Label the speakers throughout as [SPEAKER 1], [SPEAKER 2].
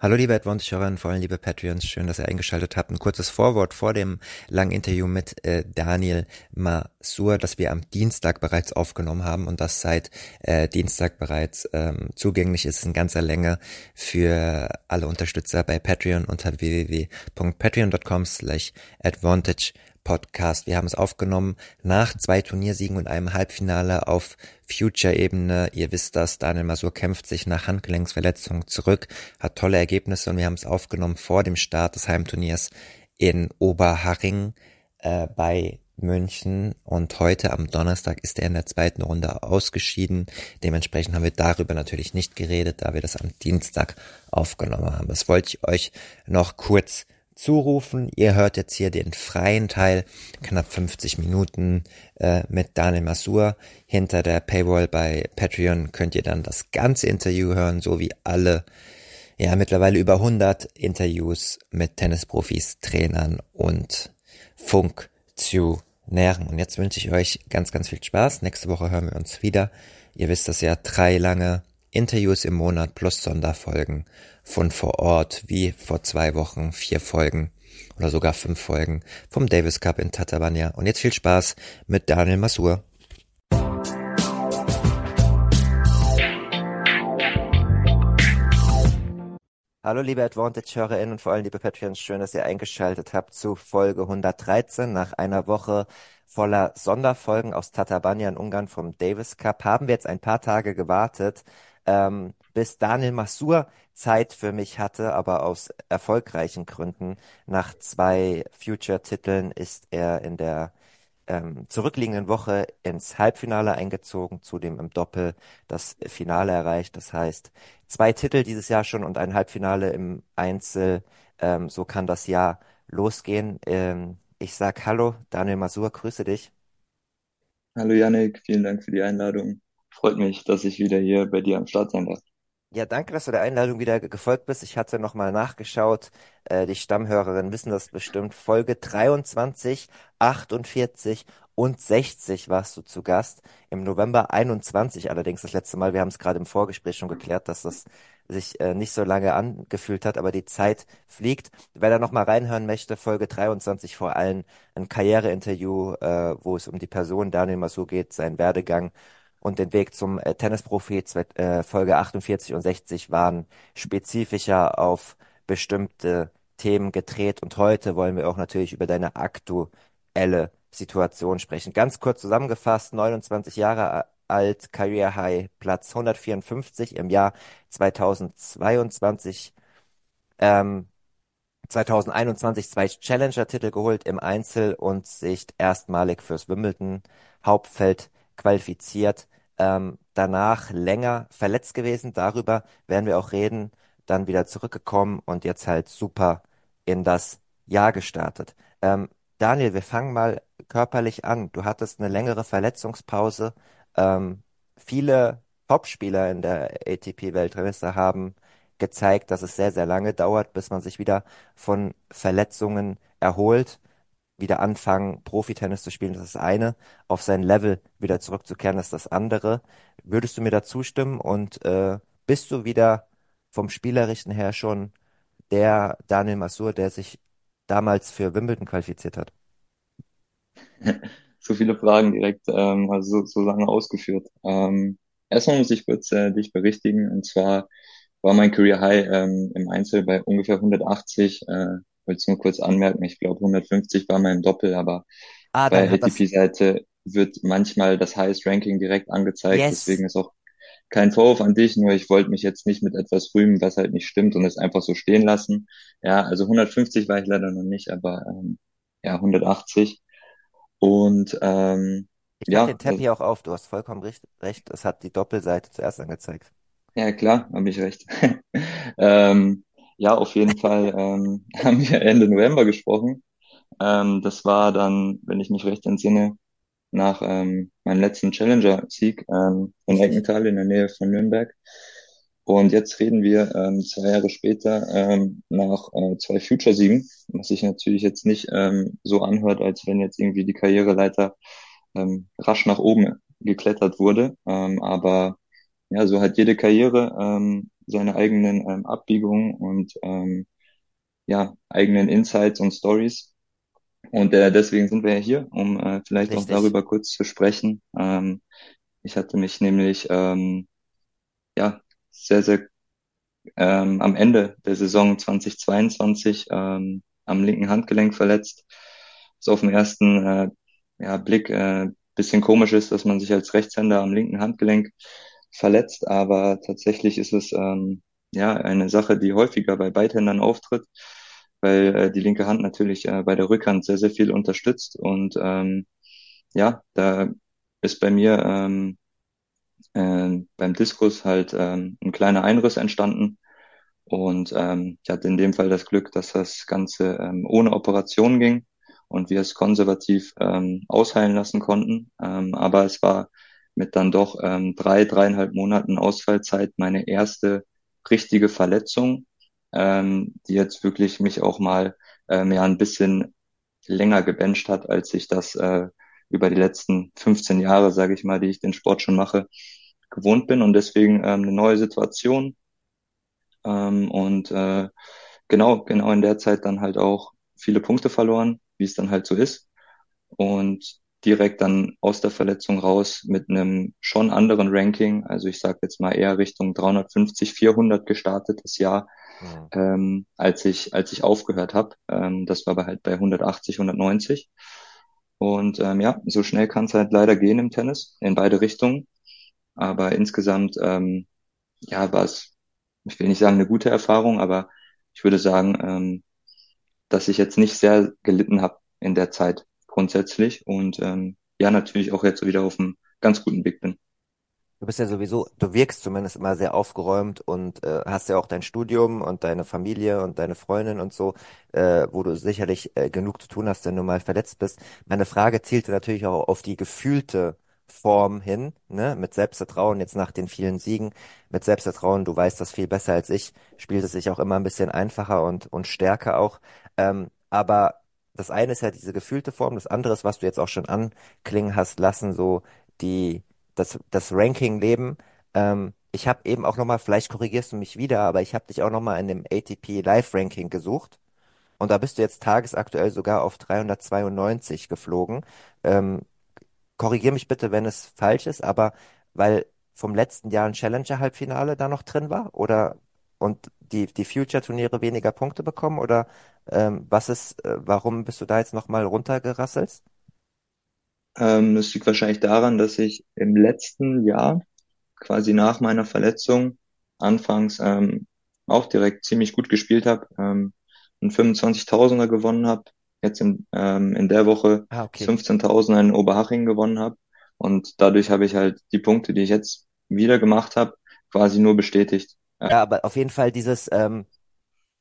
[SPEAKER 1] Hallo liebe Advantage-Hörerinnen, vor allem liebe Patreons, schön, dass ihr eingeschaltet habt. Ein kurzes Vorwort vor dem langen Interview mit äh, Daniel Masur, das wir am Dienstag bereits aufgenommen haben und das seit äh, Dienstag bereits ähm, zugänglich ist. In ganzer Länge für alle Unterstützer bei Patreon unter www.patreon.com slash advantage Podcast. Wir haben es aufgenommen nach zwei Turniersiegen und einem Halbfinale auf Future-Ebene. Ihr wisst das, Daniel Masur kämpft sich nach Handgelenksverletzung zurück, hat tolle Ergebnisse und wir haben es aufgenommen vor dem Start des Heimturniers in Oberharing äh, bei München und heute am Donnerstag ist er in der zweiten Runde ausgeschieden. Dementsprechend haben wir darüber natürlich nicht geredet, da wir das am Dienstag aufgenommen haben. Das wollte ich euch noch kurz zurufen. Ihr hört jetzt hier den freien Teil, knapp 50 Minuten äh, mit Daniel Masur. Hinter der Paywall bei Patreon könnt ihr dann das ganze Interview hören, so wie alle, ja mittlerweile über 100 Interviews mit Tennisprofis, Trainern und Funktionären. Und jetzt wünsche ich euch ganz, ganz viel Spaß. Nächste Woche hören wir uns wieder. Ihr wisst das ja, drei lange Interviews im Monat plus Sonderfolgen von vor Ort, wie vor zwei Wochen vier Folgen oder sogar fünf Folgen vom Davis Cup in Tatabanya. Und jetzt viel Spaß mit Daniel Masur. Hallo liebe Advantage-HörerInnen und vor allem liebe Patreons, schön, dass ihr eingeschaltet habt zu Folge 113. Nach einer Woche voller Sonderfolgen aus Tatabanya in Ungarn vom Davis Cup haben wir jetzt ein paar Tage gewartet, ähm, bis Daniel Masur Zeit für mich hatte, aber aus erfolgreichen Gründen. Nach zwei Future-Titeln ist er in der ähm, zurückliegenden Woche ins Halbfinale eingezogen, zudem im Doppel das Finale erreicht. Das heißt, zwei Titel dieses Jahr schon und ein Halbfinale im Einzel. Ähm, so kann das Jahr losgehen. Ähm, ich sag Hallo, Daniel Masur, grüße dich.
[SPEAKER 2] Hallo Yannick, vielen Dank für die Einladung. Freut mich, dass ich wieder hier bei dir am Start sein darf.
[SPEAKER 1] Ja, danke, dass du der Einladung wieder gefolgt bist. Ich hatte nochmal nachgeschaut. Äh, die Stammhörerinnen wissen das bestimmt. Folge 23, 48 und 60 warst du zu Gast. Im November 21 allerdings das letzte Mal. Wir haben es gerade im Vorgespräch schon geklärt, dass das sich äh, nicht so lange angefühlt hat, aber die Zeit fliegt. Wer da nochmal reinhören möchte, Folge 23 vor allem ein Karriereinterview, äh, wo es um die Person Daniel Masur geht, seinen Werdegang und den Weg zum äh, Tennisprofi äh, Folge 48 und 60 waren spezifischer auf bestimmte Themen gedreht und heute wollen wir auch natürlich über deine aktuelle Situation sprechen. Ganz kurz zusammengefasst, 29 Jahre alt, Career High, Platz 154 im Jahr 2022. Ähm, 2021 zwei Challenger-Titel geholt im Einzel und sich erstmalig fürs Wimbledon Hauptfeld qualifiziert ähm, danach länger verletzt gewesen. Darüber werden wir auch reden. Dann wieder zurückgekommen und jetzt halt super in das Jahr gestartet. Ähm, Daniel, wir fangen mal körperlich an. Du hattest eine längere Verletzungspause. Ähm, viele Topspieler in der ATP-Weltrangliste haben gezeigt, dass es sehr, sehr lange dauert, bis man sich wieder von Verletzungen erholt wieder anfangen, Profitennis zu spielen, das ist das eine. Auf sein Level wieder zurückzukehren, das ist das andere. Würdest du mir da zustimmen und äh, bist du wieder vom Spielerischen her schon der Daniel Masur, der sich damals für Wimbledon qualifiziert hat?
[SPEAKER 2] So viele Fragen direkt, ähm, also so, so lange ausgeführt. Ähm, erstmal muss ich kurz äh, dich berichtigen, und zwar war mein Career High ähm, im Einzel bei ungefähr 180 äh, wollte es nur kurz anmerken, ich glaube 150 war mein Doppel, aber ah, bei ATP-Seite wird manchmal das Highest Ranking direkt angezeigt, yes. deswegen ist auch kein Vorwurf an dich, nur ich wollte mich jetzt nicht mit etwas rühmen, was halt nicht stimmt und es einfach so stehen lassen. Ja, also 150 war ich leider noch nicht, aber ähm, ja, 180. Und ähm,
[SPEAKER 1] ich ja, den Tab hier auch auf, du hast vollkommen recht, recht, es hat die Doppelseite zuerst angezeigt.
[SPEAKER 2] Ja, klar, habe ich recht. ähm, ja, auf jeden Fall ähm, haben wir Ende November gesprochen. Ähm, das war dann, wenn ich mich recht entsinne, nach ähm, meinem letzten Challenger-Sieg ähm, in Eckenthal in der Nähe von Nürnberg. Und jetzt reden wir ähm, zwei Jahre später ähm, nach äh, zwei Future-Siegen, was sich natürlich jetzt nicht ähm, so anhört, als wenn jetzt irgendwie die Karriereleiter ähm, rasch nach oben geklettert wurde. Ähm, aber ja, so hat jede Karriere ähm, seine eigenen ähm, Abbiegungen und ähm, ja, eigenen Insights und Stories. Und äh, deswegen sind wir ja hier, um äh, vielleicht
[SPEAKER 1] Richtig.
[SPEAKER 2] auch darüber kurz zu sprechen. Ähm, ich hatte mich nämlich ähm, ja sehr, sehr ähm, am Ende der Saison 2022 ähm, am linken Handgelenk verletzt. So auf den ersten äh, ja, Blick äh, bisschen komisch ist, dass man sich als Rechtshänder am linken Handgelenk verletzt, aber tatsächlich ist es ähm, ja eine Sache, die häufiger bei Beidhändern auftritt, weil äh, die linke Hand natürlich äh, bei der Rückhand sehr, sehr viel unterstützt und ähm, ja, da ist bei mir ähm, äh, beim Diskus halt ähm, ein kleiner Einriss entstanden. Und ähm, ich hatte in dem Fall das Glück, dass das Ganze ähm, ohne Operation ging und wir es konservativ ähm, ausheilen lassen konnten. Ähm, aber es war mit dann doch ähm, drei, dreieinhalb Monaten Ausfallzeit meine erste richtige Verletzung, ähm, die jetzt wirklich mich auch mal ähm, ja ein bisschen länger gebencht hat, als ich das äh, über die letzten 15 Jahre, sage ich mal, die ich den Sport schon mache, gewohnt bin und deswegen ähm, eine neue Situation. Ähm, und äh, genau, genau in der Zeit dann halt auch viele Punkte verloren, wie es dann halt so ist. Und direkt dann aus der Verletzung raus mit einem schon anderen Ranking, also ich sage jetzt mal eher Richtung 350, 400 gestartetes Jahr, mhm. ähm, als ich als ich aufgehört habe. Ähm, das war aber halt bei 180, 190. Und ähm, ja, so schnell kann es halt leider gehen im Tennis in beide Richtungen. Aber insgesamt, ähm, ja, war es, ich will nicht sagen eine gute Erfahrung, aber ich würde sagen, ähm, dass ich jetzt nicht sehr gelitten habe in der Zeit grundsätzlich und ähm, ja, natürlich auch jetzt wieder auf einem ganz guten Weg bin.
[SPEAKER 1] Du bist ja sowieso, du wirkst zumindest immer sehr aufgeräumt und äh, hast ja auch dein Studium und deine Familie und deine Freundin und so, äh, wo du sicherlich äh, genug zu tun hast, wenn du mal verletzt bist. Meine Frage zielte natürlich auch auf die gefühlte Form hin, ne, mit Selbstvertrauen jetzt nach den vielen Siegen, mit Selbstvertrauen, du weißt das viel besser als ich, spielt es sich auch immer ein bisschen einfacher und, und stärker auch. Ähm, aber das eine ist ja diese gefühlte Form, das andere ist, was du jetzt auch schon anklingen hast lassen, so die, das, das Ranking-Leben. Ähm, ich habe eben auch nochmal, vielleicht korrigierst du mich wieder, aber ich habe dich auch nochmal in dem ATP Live-Ranking gesucht. Und da bist du jetzt tagesaktuell sogar auf 392 geflogen. Ähm, korrigier mich bitte, wenn es falsch ist, aber weil vom letzten Jahr ein Challenger-Halbfinale da noch drin war? Oder und die, die Future-Turniere weniger Punkte bekommen? Oder ähm, was ist, äh, warum bist du da jetzt nochmal runtergerasselt?
[SPEAKER 2] Ähm, das liegt wahrscheinlich daran, dass ich im letzten Jahr, quasi nach meiner Verletzung, anfangs ähm, auch direkt ziemlich gut gespielt habe, ähm, einen 25.000er gewonnen habe, jetzt in, ähm, in der Woche ah, okay. 15.000 in Oberhaching gewonnen habe. Und dadurch habe ich halt die Punkte, die ich jetzt wieder gemacht habe, quasi nur bestätigt.
[SPEAKER 1] Ja, ja aber auf jeden Fall dieses ähm,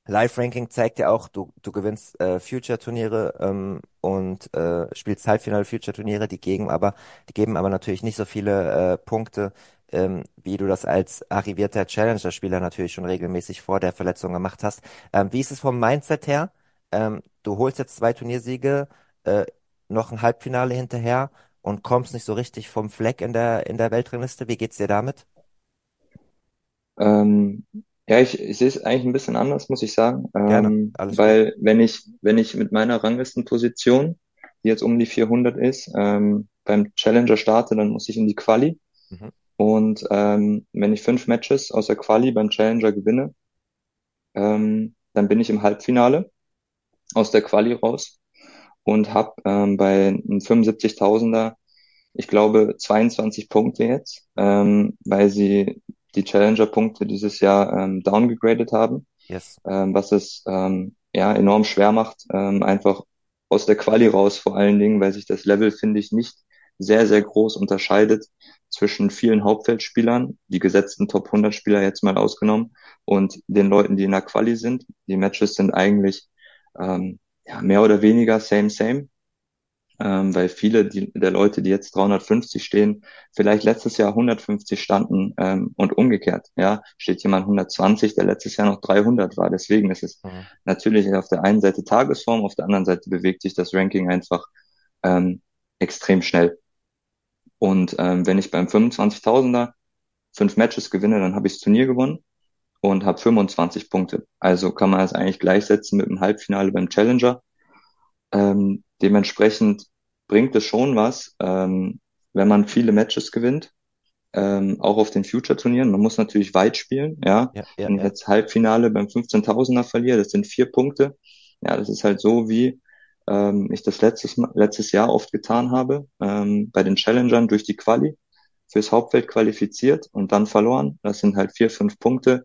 [SPEAKER 1] Live-Ranking zeigt ja auch, du, du gewinnst äh, Future-Turniere ähm, und äh, spielst Halbfinale-Future-Turniere, die geben aber, die geben aber natürlich nicht so viele äh, Punkte, ähm, wie du das als arrivierter Challenger-Spieler natürlich schon regelmäßig vor der Verletzung gemacht hast. Ähm, wie ist es vom Mindset her? ähm, du holst jetzt zwei Turniersiege, äh, noch ein Halbfinale hinterher und kommst nicht so richtig vom Fleck in der, in der Weltrangliste. Wie geht's dir damit?
[SPEAKER 2] Ähm, ja, ich, ich sehe es eigentlich ein bisschen anders, muss ich sagen. Ähm, Gerne, weil gut. wenn ich, wenn ich mit meiner Ranglistenposition, die jetzt um die 400 ist, ähm, beim Challenger starte, dann muss ich in die Quali. Mhm. Und ähm, wenn ich fünf Matches aus der Quali beim Challenger gewinne, ähm, dann bin ich im Halbfinale aus der Quali raus und habe ähm, bei einem 75.000er, ich glaube, 22 Punkte jetzt, ähm, weil sie die Challenger-Punkte dieses Jahr ähm, downgegradet haben, yes. ähm, was es ähm, ja enorm schwer macht, ähm, einfach aus der Quali raus vor allen Dingen, weil sich das Level, finde ich, nicht sehr, sehr groß unterscheidet zwischen vielen Hauptfeldspielern, die gesetzten Top 100 Spieler jetzt mal ausgenommen, und den Leuten, die in der Quali sind. Die Matches sind eigentlich ähm, ja, mehr oder weniger same, same ähm, weil viele die, der Leute, die jetzt 350 stehen, vielleicht letztes Jahr 150 standen ähm, und umgekehrt. Ja, steht jemand 120, der letztes Jahr noch 300 war. Deswegen ist es mhm. natürlich auf der einen Seite Tagesform, auf der anderen Seite bewegt sich das Ranking einfach ähm, extrem schnell. Und ähm, wenn ich beim 25.000er fünf Matches gewinne, dann habe ich das Turnier gewonnen und habe 25 Punkte. Also kann man es eigentlich gleichsetzen mit dem Halbfinale beim Challenger. Ähm, dementsprechend bringt es schon was, ähm, wenn man viele Matches gewinnt, ähm, auch auf den Future-Turnieren. Man muss natürlich weit spielen, ja. ja, ja wenn ich jetzt Halbfinale beim 15.000er verliere, das sind vier Punkte. Ja, das ist halt so, wie ähm, ich das letztes, letztes Jahr oft getan habe, ähm, bei den Challengern durch die Quali fürs Hauptfeld qualifiziert und dann verloren. Das sind halt vier, fünf Punkte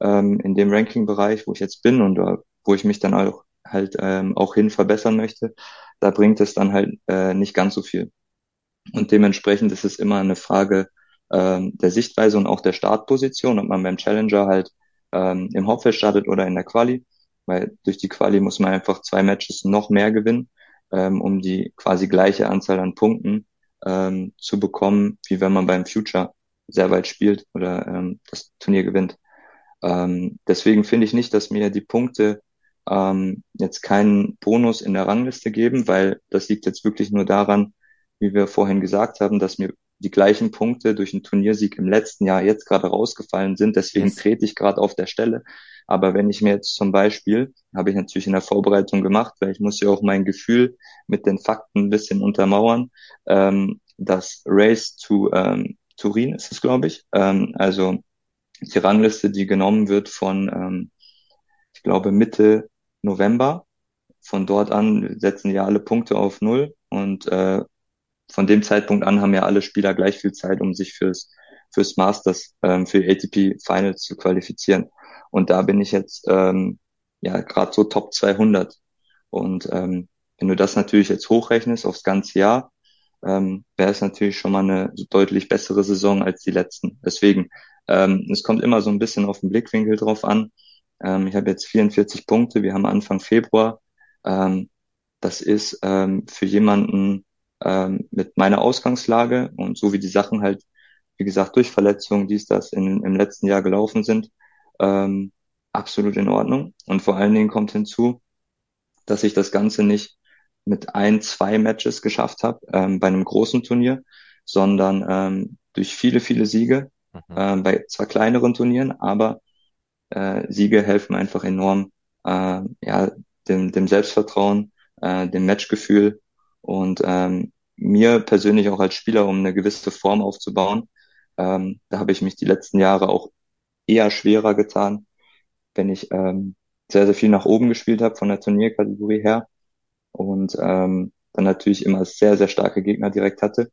[SPEAKER 2] ähm, in dem Ranking-Bereich, wo ich jetzt bin und uh, wo ich mich dann auch halt ähm, auch hin verbessern möchte da bringt es dann halt äh, nicht ganz so viel. Und dementsprechend ist es immer eine Frage ähm, der Sichtweise und auch der Startposition, ob man beim Challenger halt ähm, im Hauptfeld startet oder in der Quali, weil durch die Quali muss man einfach zwei Matches noch mehr gewinnen, ähm, um die quasi gleiche Anzahl an Punkten ähm, zu bekommen, wie wenn man beim Future sehr weit spielt oder ähm, das Turnier gewinnt. Ähm, deswegen finde ich nicht, dass mir die Punkte ähm, jetzt keinen Bonus in der Rangliste geben, weil das liegt jetzt wirklich nur daran, wie wir vorhin gesagt haben, dass mir die gleichen Punkte durch einen Turniersieg im letzten Jahr jetzt gerade rausgefallen sind. Deswegen yes. trete ich gerade auf der Stelle. Aber wenn ich mir jetzt zum Beispiel, habe ich natürlich in der Vorbereitung gemacht, weil ich muss ja auch mein Gefühl mit den Fakten ein bisschen untermauern, ähm, das Race to ähm, Turin ist es, glaube ich. Ähm, also die Rangliste, die genommen wird von, ähm, ich glaube, Mitte November. Von dort an setzen ja alle Punkte auf Null und äh, von dem Zeitpunkt an haben ja alle Spieler gleich viel Zeit, um sich fürs, fürs Masters, ähm, für ATP Finals zu qualifizieren. Und da bin ich jetzt ähm, ja gerade so Top 200. Und ähm, wenn du das natürlich jetzt hochrechnest aufs ganze Jahr, ähm, wäre es natürlich schon mal eine deutlich bessere Saison als die letzten. Deswegen, ähm, es kommt immer so ein bisschen auf den Blickwinkel drauf an. Ähm, ich habe jetzt 44 Punkte. Wir haben Anfang Februar. Ähm, das ist ähm, für jemanden ähm, mit meiner Ausgangslage und so wie die Sachen halt, wie gesagt, durch Verletzungen, dies, das in, im letzten Jahr gelaufen sind, ähm, absolut in Ordnung. Und vor allen Dingen kommt hinzu, dass ich das Ganze nicht mit ein, zwei Matches geschafft habe ähm, bei einem großen Turnier, sondern ähm, durch viele, viele Siege mhm. ähm, bei zwar kleineren Turnieren, aber äh, Siege helfen einfach enorm, äh, ja, dem, dem Selbstvertrauen, äh, dem Matchgefühl und ähm, mir persönlich auch als Spieler, um eine gewisse Form aufzubauen. Ähm, da habe ich mich die letzten Jahre auch eher schwerer getan, wenn ich ähm, sehr, sehr viel nach oben gespielt habe von der Turnierkategorie her und ähm, dann natürlich immer sehr, sehr starke Gegner direkt hatte.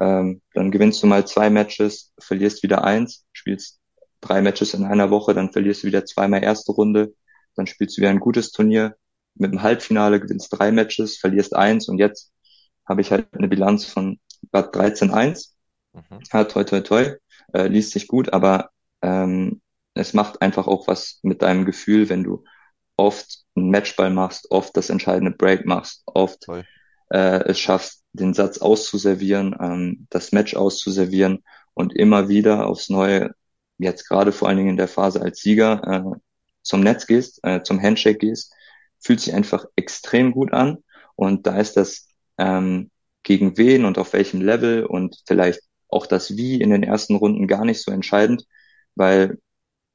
[SPEAKER 2] Ähm, dann gewinnst du mal zwei Matches, verlierst wieder eins, spielst drei Matches in einer Woche, dann verlierst du wieder zweimal erste Runde, dann spielst du wieder ein gutes Turnier mit dem Halbfinale, gewinnst drei Matches, verlierst eins und jetzt habe ich halt eine Bilanz von 13-1. Mhm. Ja, toi, toi, toi, äh, liest sich gut, aber ähm, es macht einfach auch was mit deinem Gefühl, wenn du oft einen Matchball machst, oft das entscheidende Break machst, oft äh, es schaffst, den Satz auszuservieren, ähm, das Match auszuservieren und immer wieder aufs Neue jetzt gerade vor allen Dingen in der Phase als Sieger äh, zum Netz gehst, äh, zum Handshake gehst, fühlt sich einfach extrem gut an. Und da ist das ähm, gegen wen und auf welchem Level und vielleicht auch das Wie in den ersten Runden gar nicht so entscheidend, weil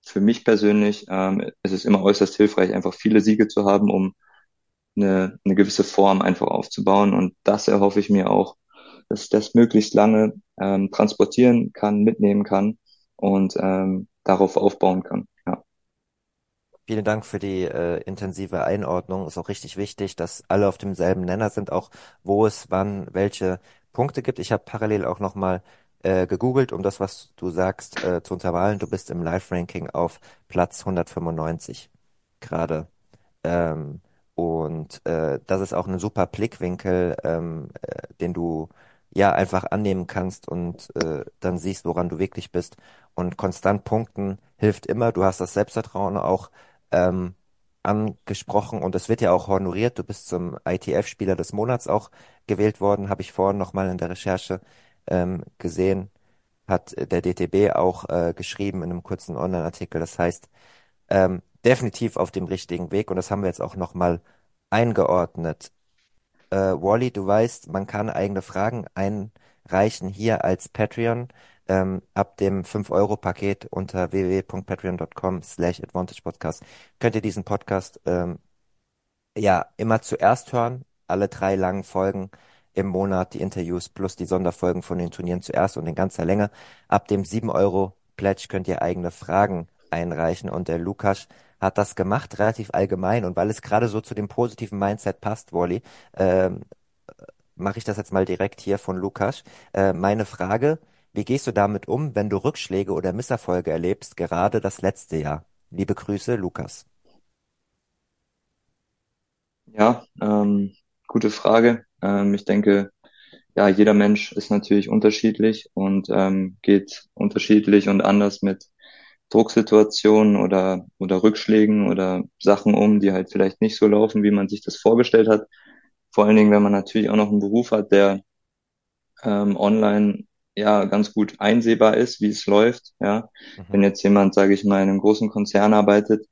[SPEAKER 2] für mich persönlich ähm, ist es immer äußerst hilfreich, einfach viele Siege zu haben, um eine, eine gewisse Form einfach aufzubauen. Und das erhoffe ich mir auch, dass ich das möglichst lange ähm, transportieren kann, mitnehmen kann und ähm, darauf aufbauen kann. Ja.
[SPEAKER 1] Vielen Dank für die äh, intensive Einordnung. Ist auch richtig wichtig, dass alle auf demselben Nenner sind, auch wo es wann welche Punkte gibt. Ich habe parallel auch nochmal äh, gegoogelt, um das, was du sagst, äh, zu untermalen. Du bist im Live-Ranking auf Platz 195 gerade. Ähm, und äh, das ist auch ein super Blickwinkel, ähm, äh, den du ja einfach annehmen kannst und äh, dann siehst, woran du wirklich bist. Und konstant punkten hilft immer. Du hast das Selbstvertrauen auch. Ähm, angesprochen und es wird ja auch honoriert. Du bist zum ITF-Spieler des Monats auch gewählt worden, habe ich vorhin nochmal in der Recherche ähm, gesehen, hat der DTB auch äh, geschrieben in einem kurzen Online-Artikel. Das heißt, ähm, definitiv auf dem richtigen Weg und das haben wir jetzt auch nochmal eingeordnet. Äh, Wally, du weißt, man kann eigene Fragen einreichen hier als Patreon ähm, ab dem 5-Euro-Paket unter www.patreon.com slash advantagepodcast könnt ihr diesen Podcast ähm, ja immer zuerst hören, alle drei langen Folgen im Monat, die Interviews plus die Sonderfolgen von den Turnieren zuerst und in ganzer Länge. Ab dem 7-Euro-Pledge könnt ihr eigene Fragen einreichen und der Lukas hat das gemacht, relativ allgemein und weil es gerade so zu dem positiven Mindset passt, Wally, ähm, mache ich das jetzt mal direkt hier von Lukas. Äh, meine Frage, wie gehst du damit um, wenn du Rückschläge oder Misserfolge erlebst, gerade das letzte Jahr? Liebe Grüße, Lukas.
[SPEAKER 2] Ja, ähm, gute Frage. Ähm, ich denke, ja, jeder Mensch ist natürlich unterschiedlich und ähm, geht unterschiedlich und anders mit Drucksituationen oder, oder Rückschlägen oder Sachen um, die halt vielleicht nicht so laufen, wie man sich das vorgestellt hat. Vor allen Dingen, wenn man natürlich auch noch einen Beruf hat, der ähm, online ja ganz gut einsehbar ist, wie es läuft. Ja, mhm. wenn jetzt jemand, sage ich mal, in einem großen Konzern arbeitet,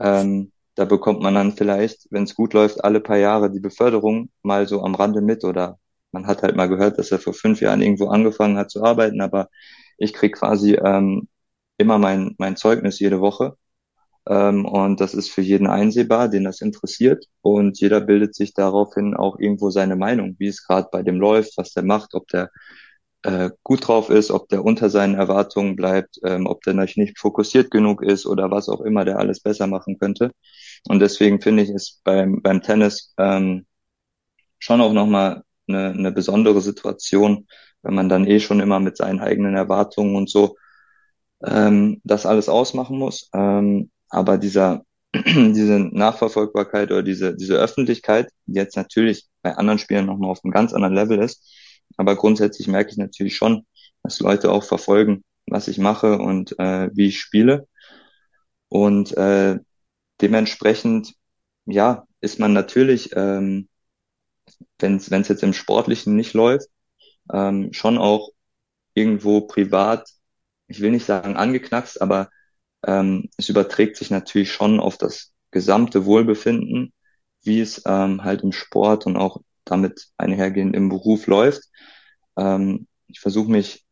[SPEAKER 2] ähm, da bekommt man dann vielleicht, wenn es gut läuft, alle paar Jahre die Beförderung mal so am Rande mit oder man hat halt mal gehört, dass er vor fünf Jahren irgendwo angefangen hat zu arbeiten, aber ich krieg quasi ähm, immer mein, mein Zeugnis jede Woche. Ähm, und das ist für jeden einsehbar, den das interessiert. Und jeder bildet sich daraufhin auch irgendwo seine Meinung, wie es gerade bei dem läuft, was der macht, ob der äh, gut drauf ist, ob der unter seinen Erwartungen bleibt, ähm, ob der nicht fokussiert genug ist oder was auch immer der alles besser machen könnte. Und deswegen finde ich es beim, beim Tennis ähm, schon auch nochmal eine, eine besondere Situation, wenn man dann eh schon immer mit seinen eigenen Erwartungen und so ähm, das alles ausmachen muss. Ähm, aber dieser diese Nachverfolgbarkeit oder diese, diese Öffentlichkeit, die jetzt natürlich bei anderen Spielen nochmal auf einem ganz anderen Level ist, aber grundsätzlich merke ich natürlich schon, dass Leute auch verfolgen, was ich mache und äh, wie ich spiele. Und äh, dementsprechend, ja, ist man natürlich, ähm, wenn es jetzt im Sportlichen nicht läuft, ähm, schon auch irgendwo privat, ich will nicht sagen angeknackst, aber ähm, es überträgt sich natürlich schon auf das gesamte Wohlbefinden, wie es ähm, halt im Sport und auch damit einhergehend im Beruf läuft. Ähm, ich versuche mich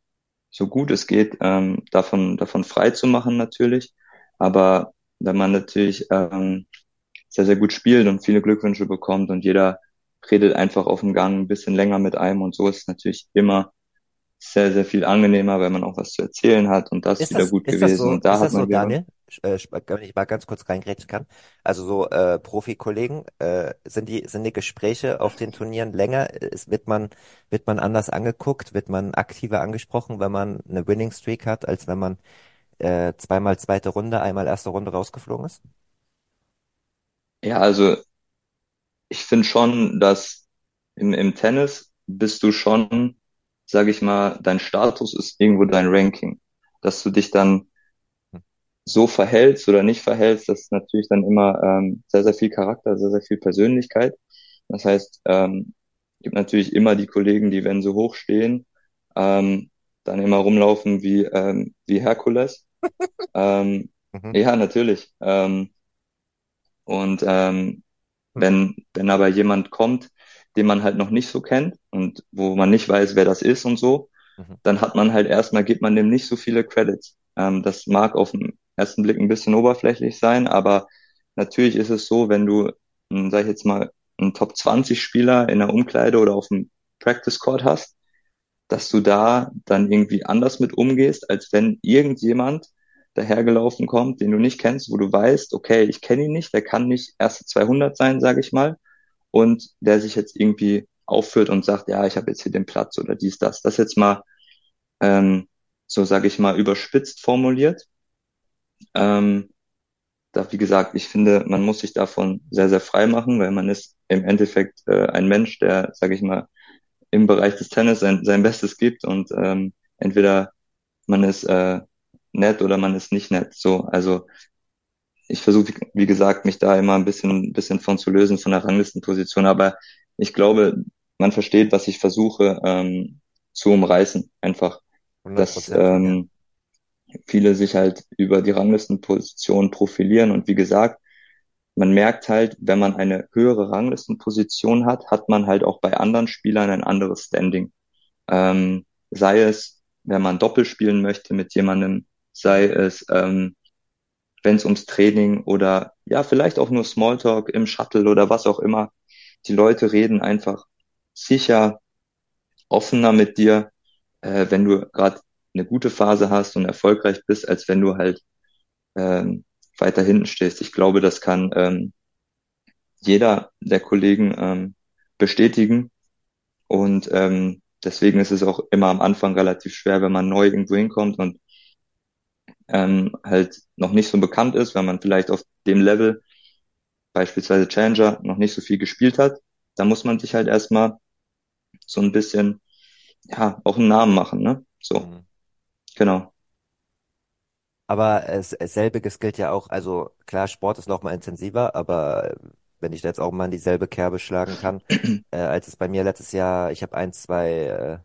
[SPEAKER 2] so gut es geht ähm, davon davon frei zu machen natürlich, aber wenn man natürlich ähm, sehr sehr gut spielt und viele Glückwünsche bekommt und jeder redet einfach auf dem Gang ein bisschen länger mit einem und so ist es natürlich immer sehr, sehr viel angenehmer, wenn man auch was zu erzählen hat und das ist wieder das, gut gewesen.
[SPEAKER 1] So,
[SPEAKER 2] und da
[SPEAKER 1] ist
[SPEAKER 2] hat
[SPEAKER 1] man so, Daniel? Äh, wenn ich mal ganz kurz reingrätschen kann. Also so äh, Profi-Kollegen, äh, sind die sind die Gespräche auf den Turnieren länger? Ist, wird man wird man anders angeguckt? Wird man aktiver angesprochen, wenn man eine Winning Streak hat, als wenn man äh, zweimal zweite Runde, einmal erste Runde rausgeflogen ist?
[SPEAKER 2] Ja, also ich finde schon, dass im, im Tennis bist du schon sage ich mal, dein Status ist irgendwo dein Ranking. Dass du dich dann so verhältst oder nicht verhältst, das ist natürlich dann immer ähm, sehr, sehr viel Charakter, sehr, sehr viel Persönlichkeit. Das heißt, ähm, gibt natürlich immer die Kollegen, die, wenn sie hoch stehen, ähm, dann immer rumlaufen wie, ähm, wie Herkules. ähm, mhm. Ja, natürlich. Ähm, und ähm, wenn, wenn aber jemand kommt, den man halt noch nicht so kennt und wo man nicht weiß, wer das ist und so, mhm. dann hat man halt erstmal, gibt man dem nicht so viele Credits. Ähm, das mag auf den ersten Blick ein bisschen oberflächlich sein, aber natürlich ist es so, wenn du, sag ich jetzt mal, einen Top 20 Spieler in der Umkleide oder auf dem Practice Court hast, dass du da dann irgendwie anders mit umgehst, als wenn irgendjemand dahergelaufen kommt, den du nicht kennst, wo du weißt, okay, ich kenne ihn nicht, der kann nicht erste 200 sein, sage ich mal, und der sich jetzt irgendwie aufführt und sagt, ja, ich habe jetzt hier den Platz oder dies, das. Das jetzt mal, ähm, so sage ich mal, überspitzt formuliert. Ähm, da, wie gesagt, ich finde, man muss sich davon sehr, sehr frei machen, weil man ist im Endeffekt äh, ein Mensch, der, sage ich mal, im Bereich des Tennis sein, sein Bestes gibt und ähm, entweder man ist äh, nett oder man ist nicht nett. So, also ich versuche, wie gesagt, mich da immer ein bisschen, ein bisschen von zu lösen von der Ranglistenposition. Aber ich glaube, man versteht, was ich versuche ähm, zu umreißen. Einfach, dass ähm, viele sich halt über die Ranglistenposition profilieren. Und wie gesagt, man merkt halt, wenn man eine höhere Ranglistenposition hat, hat man halt auch bei anderen Spielern ein anderes Standing. Ähm, sei es, wenn man Doppel spielen möchte mit jemandem, sei es, ähm, wenn es ums Training oder ja, vielleicht auch nur Smalltalk im Shuttle oder was auch immer. Die Leute reden einfach sicher, offener mit dir, äh, wenn du gerade eine gute Phase hast und erfolgreich bist, als wenn du halt ähm, weiter hinten stehst. Ich glaube, das kann ähm, jeder der Kollegen ähm, bestätigen. Und ähm, deswegen ist es auch immer am Anfang relativ schwer, wenn man neu irgendwo hinkommt und ähm, halt noch nicht so bekannt ist, wenn man vielleicht auf dem Level, beispielsweise Challenger, noch nicht so viel gespielt hat. Da muss man sich halt erstmal so ein bisschen, ja, auch einen Namen machen, ne? So. Mhm. Genau.
[SPEAKER 1] Aber es, selbiges gilt ja auch, also klar, Sport ist noch mal intensiver, aber wenn ich da jetzt auch mal in dieselbe Kerbe schlagen kann, äh, als es bei mir letztes Jahr, ich habe ein, zwei äh,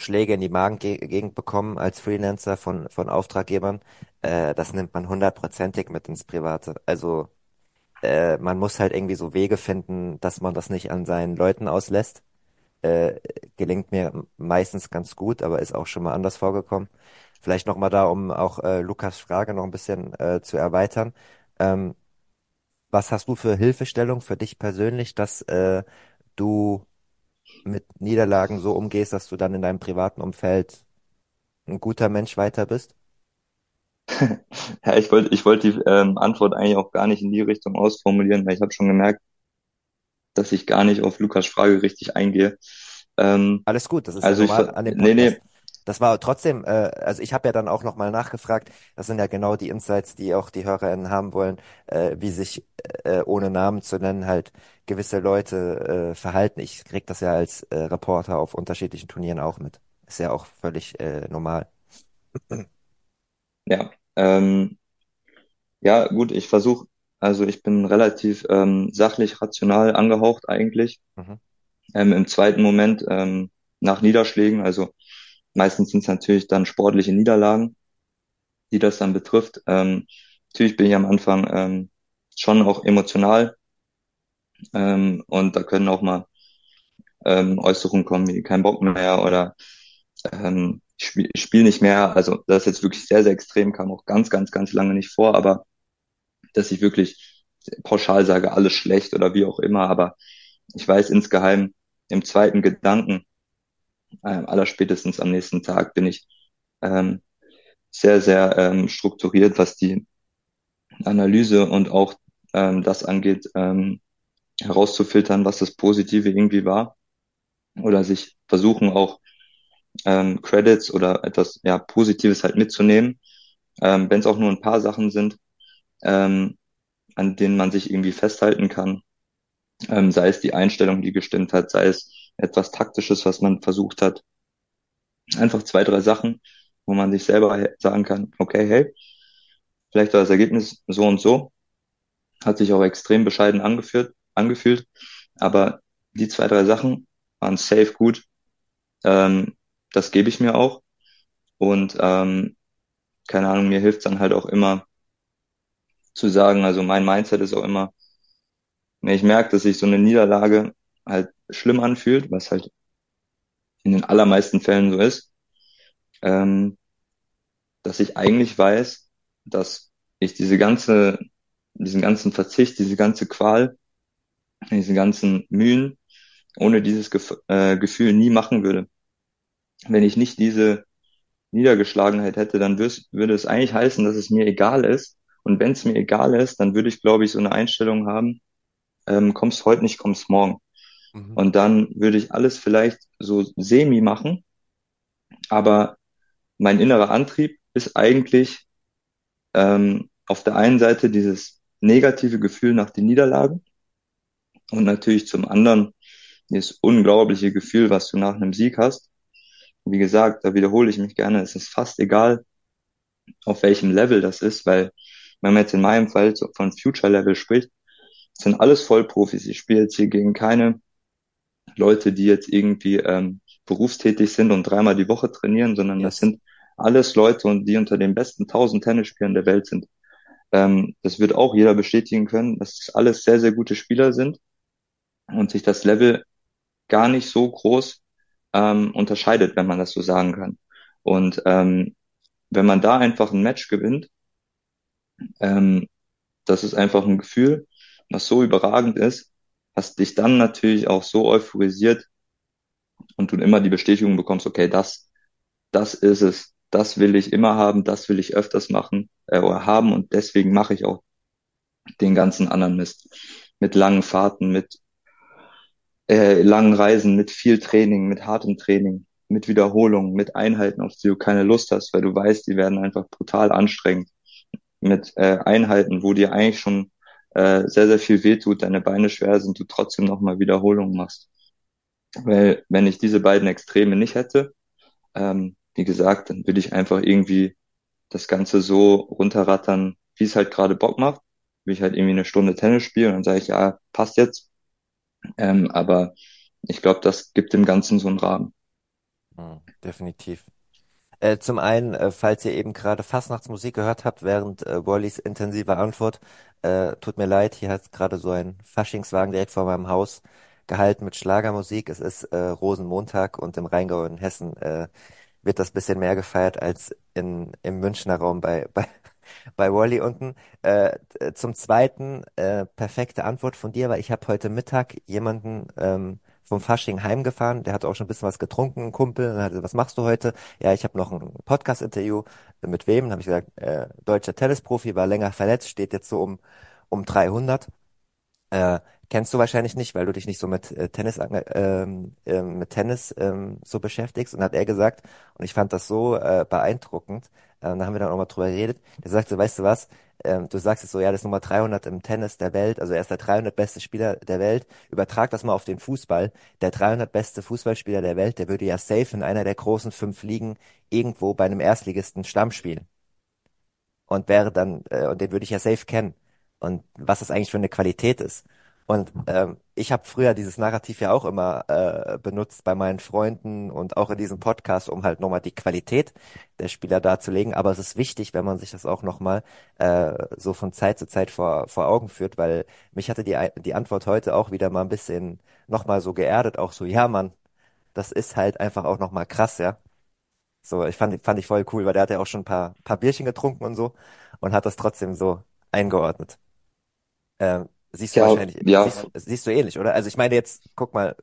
[SPEAKER 1] Schläge in die Magengegend bekommen als Freelancer von, von Auftraggebern, äh, das nimmt man hundertprozentig mit ins Private. Also äh, man muss halt irgendwie so Wege finden, dass man das nicht an seinen Leuten auslässt. Äh, gelingt mir meistens ganz gut, aber ist auch schon mal anders vorgekommen. Vielleicht nochmal da, um auch äh, Lukas Frage noch ein bisschen äh, zu erweitern. Ähm, was hast du für Hilfestellung für dich persönlich, dass äh, du mit Niederlagen so umgehst, dass du dann in deinem privaten Umfeld ein guter Mensch weiter bist?
[SPEAKER 2] ja, ich wollte ich wollte die ähm, Antwort eigentlich auch gar nicht in die Richtung ausformulieren, weil ich habe schon gemerkt, dass ich gar nicht auf Lukas Frage richtig eingehe.
[SPEAKER 1] Ähm, Alles gut, das ist also ja normal ich, an dem Podcast. Nee, nee, das war trotzdem, äh, also ich habe ja dann auch nochmal nachgefragt, das sind ja genau die Insights, die auch die HörerInnen haben wollen, äh, wie sich, äh, ohne Namen zu nennen, halt gewisse Leute äh, verhalten. Ich krieg das ja als äh, Reporter auf unterschiedlichen Turnieren auch mit. Ist ja auch völlig äh, normal.
[SPEAKER 2] Ja, ähm, ja gut, ich versuche, also ich bin relativ ähm, sachlich, rational angehaucht eigentlich. Mhm. Ähm, Im zweiten Moment ähm, nach Niederschlägen, also Meistens sind es natürlich dann sportliche Niederlagen, die das dann betrifft. Ähm, natürlich bin ich am Anfang ähm, schon auch emotional ähm, und da können auch mal ähm, Äußerungen kommen wie kein Bock mehr oder ähm, ich spiele spiel nicht mehr. Also das ist jetzt wirklich sehr, sehr extrem, kam auch ganz, ganz, ganz lange nicht vor, aber dass ich wirklich pauschal sage, alles schlecht oder wie auch immer, aber ich weiß insgeheim im zweiten Gedanken, ähm, allerspätestens am nächsten Tag bin ich ähm, sehr, sehr ähm, strukturiert, was die Analyse und auch ähm, das angeht, ähm, herauszufiltern, was das Positive irgendwie war. Oder sich versuchen auch ähm, Credits oder etwas ja, Positives halt mitzunehmen, ähm, wenn es auch nur ein paar Sachen sind, ähm, an denen man sich irgendwie festhalten kann. Ähm, sei es die Einstellung, die gestimmt hat, sei es etwas Taktisches, was man versucht hat. Einfach zwei, drei Sachen, wo man sich selber sagen kann, okay, hey, vielleicht war das Ergebnis so und so, hat sich auch extrem bescheiden angeführt, angefühlt, aber die zwei, drei Sachen waren safe gut. Ähm, das gebe ich mir auch. Und ähm, keine Ahnung, mir hilft dann halt auch immer zu sagen, also mein Mindset ist auch immer, wenn ich merke, dass ich so eine Niederlage halt schlimm anfühlt, was halt in den allermeisten Fällen so ist, ähm, dass ich eigentlich weiß, dass ich diese ganze, diesen ganzen Verzicht, diese ganze Qual, diese ganzen Mühen ohne dieses Gef äh, Gefühl nie machen würde. Wenn ich nicht diese Niedergeschlagenheit hätte, dann würde es eigentlich heißen, dass es mir egal ist. Und wenn es mir egal ist, dann würde ich, glaube ich, so eine Einstellung haben, ähm, kommst heute nicht, kommst morgen. Mhm. Und dann würde ich alles vielleicht so semi machen. Aber mein innerer Antrieb ist eigentlich ähm, auf der einen Seite dieses negative Gefühl nach den Niederlagen und natürlich zum anderen dieses unglaubliche Gefühl, was du nach einem Sieg hast. Wie gesagt, da wiederhole ich mich gerne, es ist fast egal, auf welchem Level das ist, weil wenn man jetzt in meinem Fall von Future Level spricht, sind alles Vollprofis. Ich spiele jetzt hier gegen keine Leute, die jetzt irgendwie ähm, berufstätig sind und dreimal die Woche trainieren, sondern das sind alles Leute und die unter den besten 1000 Tennisspielern der Welt sind. Ähm, das wird auch jeder bestätigen können, dass es alles sehr, sehr gute Spieler sind und sich das Level gar nicht so groß ähm, unterscheidet, wenn man das so sagen kann. Und ähm, wenn man da einfach ein Match gewinnt, ähm, das ist einfach ein Gefühl, was so überragend ist, was dich dann natürlich auch so euphorisiert und du immer die Bestätigung bekommst, okay, das, das ist es, das will ich immer haben, das will ich öfters machen äh, oder haben und deswegen mache ich auch den ganzen anderen Mist. Mit langen Fahrten, mit äh, langen Reisen, mit viel Training, mit hartem Training, mit Wiederholungen, mit Einheiten, auf die du keine Lust hast, weil du weißt, die werden einfach brutal anstrengend. Mit äh, Einheiten, wo dir eigentlich schon äh, sehr, sehr viel wehtut, deine Beine schwer sind, du trotzdem nochmal Wiederholungen machst. Weil wenn ich diese beiden Extreme nicht hätte, ähm, wie gesagt, dann würde ich einfach irgendwie das Ganze so runterrattern, wie es halt gerade Bock macht. Will ich halt irgendwie eine Stunde Tennis spielen und dann sage ich, ja, passt jetzt. Ähm, aber ich glaube, das gibt dem Ganzen so einen Rahmen.
[SPEAKER 1] Hm, definitiv. Äh, zum einen, äh, falls ihr eben gerade Fastnachtsmusik gehört habt, während äh, Wallys intensiver Antwort, äh, tut mir leid, hier hat gerade so ein Faschingswagen direkt vor meinem Haus gehalten mit Schlagermusik. Es ist äh, Rosenmontag und im Rheingau in Hessen äh, wird das bisschen mehr gefeiert als in, im Münchner Raum bei, bei, bei Wally unten. Äh, zum Zweiten, äh, perfekte Antwort von dir, weil ich habe heute Mittag jemanden ähm, vom Fasching heimgefahren, der hat auch schon ein bisschen was getrunken, ein Kumpel, und hat was machst du heute? Ja, ich habe noch ein Podcast-Interview. Mit wem? Dann habe ich gesagt, äh, deutscher Tennisprofi, war länger verletzt, steht jetzt so um, um 300. Äh, kennst du wahrscheinlich nicht, weil du dich nicht so mit äh, Tennis ähm, äh, mit Tennis ähm, so beschäftigst. Und hat er gesagt, und ich fand das so äh, beeindruckend, äh, da haben wir dann auch mal drüber geredet, der sagte, weißt du was, ähm, du sagst jetzt so, ja, das ist Nummer 300 im Tennis der Welt, also er ist der 300 beste Spieler der Welt. Übertrag das mal auf den Fußball. Der 300 beste Fußballspieler der Welt, der würde ja safe in einer der großen fünf Ligen irgendwo bei einem Erstligisten Stamm spielen. Und wäre dann, äh, und den würde ich ja safe kennen. Und was das eigentlich für eine Qualität ist. Und ähm, ich habe früher dieses Narrativ ja auch immer äh, benutzt bei meinen Freunden und auch in diesem Podcast, um halt nochmal die Qualität der Spieler darzulegen. Aber es ist wichtig, wenn man sich das auch nochmal äh, so von Zeit zu Zeit vor, vor Augen führt, weil mich hatte die, die Antwort heute auch wieder mal ein bisschen nochmal so geerdet, auch so, ja Mann, das ist halt einfach auch nochmal krass, ja. So, ich fand, fand ich voll cool, weil der hat ja auch schon ein paar, paar Bierchen getrunken und so und hat das trotzdem so eingeordnet. Ähm, Siehst du ja, wahrscheinlich, ja. Siehst, siehst, du ähnlich, oder? Also ich meine jetzt, guck mal,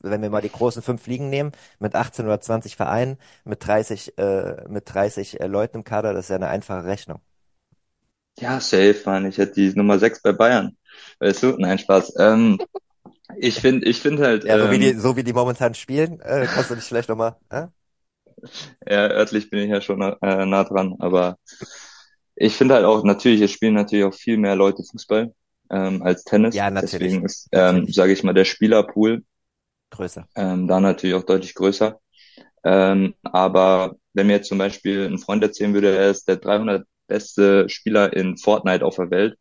[SPEAKER 1] wenn wir mal die großen fünf Ligen nehmen, mit 18 oder 20 Vereinen, mit 30, äh, mit 30 äh, Leuten im Kader, das ist ja eine einfache Rechnung.
[SPEAKER 2] Ja, safe, man. Ich hätte die Nummer 6 bei Bayern. Weißt du? Nein, Spaß. Ähm, ich finde, ich finde halt.
[SPEAKER 1] Ja, so, ähm, wie die, so wie die momentan spielen, äh, kannst du dich vielleicht nochmal. Äh?
[SPEAKER 2] Ja, örtlich bin ich ja schon äh, nah dran, aber ich finde halt auch, natürlich, es spielen natürlich auch viel mehr Leute Fußball ähm, als Tennis.
[SPEAKER 1] Ja, natürlich.
[SPEAKER 2] Deswegen ist, ähm, sage ich mal, der Spielerpool
[SPEAKER 1] größer.
[SPEAKER 2] Ähm, da natürlich auch deutlich größer. Ähm, aber wenn mir jetzt zum Beispiel ein Freund erzählen würde, er ist der 300 beste Spieler in Fortnite auf der Welt,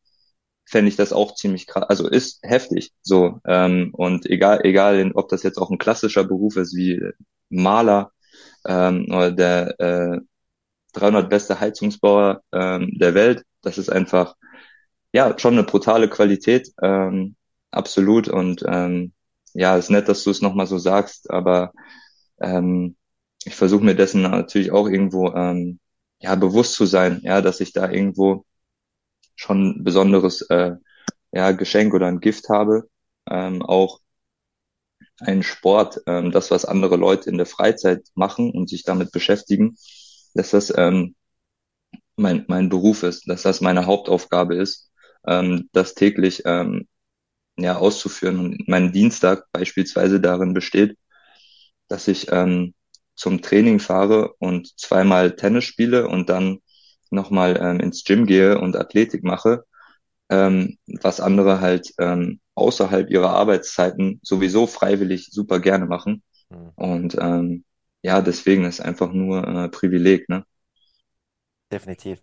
[SPEAKER 2] fände ich das auch ziemlich krass. Also ist heftig so. Ähm, und egal, egal, ob das jetzt auch ein klassischer Beruf ist wie Maler ähm, oder der äh, 300 beste Heizungsbauer ähm, der Welt, das ist einfach ja, schon eine brutale Qualität, ähm, absolut. Und ähm, ja, ist nett, dass du es nochmal so sagst, aber ähm, ich versuche mir dessen natürlich auch irgendwo ähm, ja bewusst zu sein, ja, dass ich da irgendwo schon ein besonderes äh, ja, Geschenk oder ein Gift habe, ähm, auch ein Sport, ähm, das, was andere Leute in der Freizeit machen und sich damit beschäftigen, dass das ähm, mein, mein Beruf ist, dass das meine Hauptaufgabe ist ähm, das täglich ähm, ja auszuführen. Und mein Dienstag beispielsweise darin besteht, dass ich ähm, zum Training fahre und zweimal Tennis spiele und dann nochmal ähm, ins Gym gehe und Athletik mache, ähm, was andere halt ähm, außerhalb ihrer Arbeitszeiten sowieso freiwillig super gerne machen. Mhm. Und ähm, ja, deswegen ist einfach nur äh, Privileg, ne?
[SPEAKER 1] Definitiv.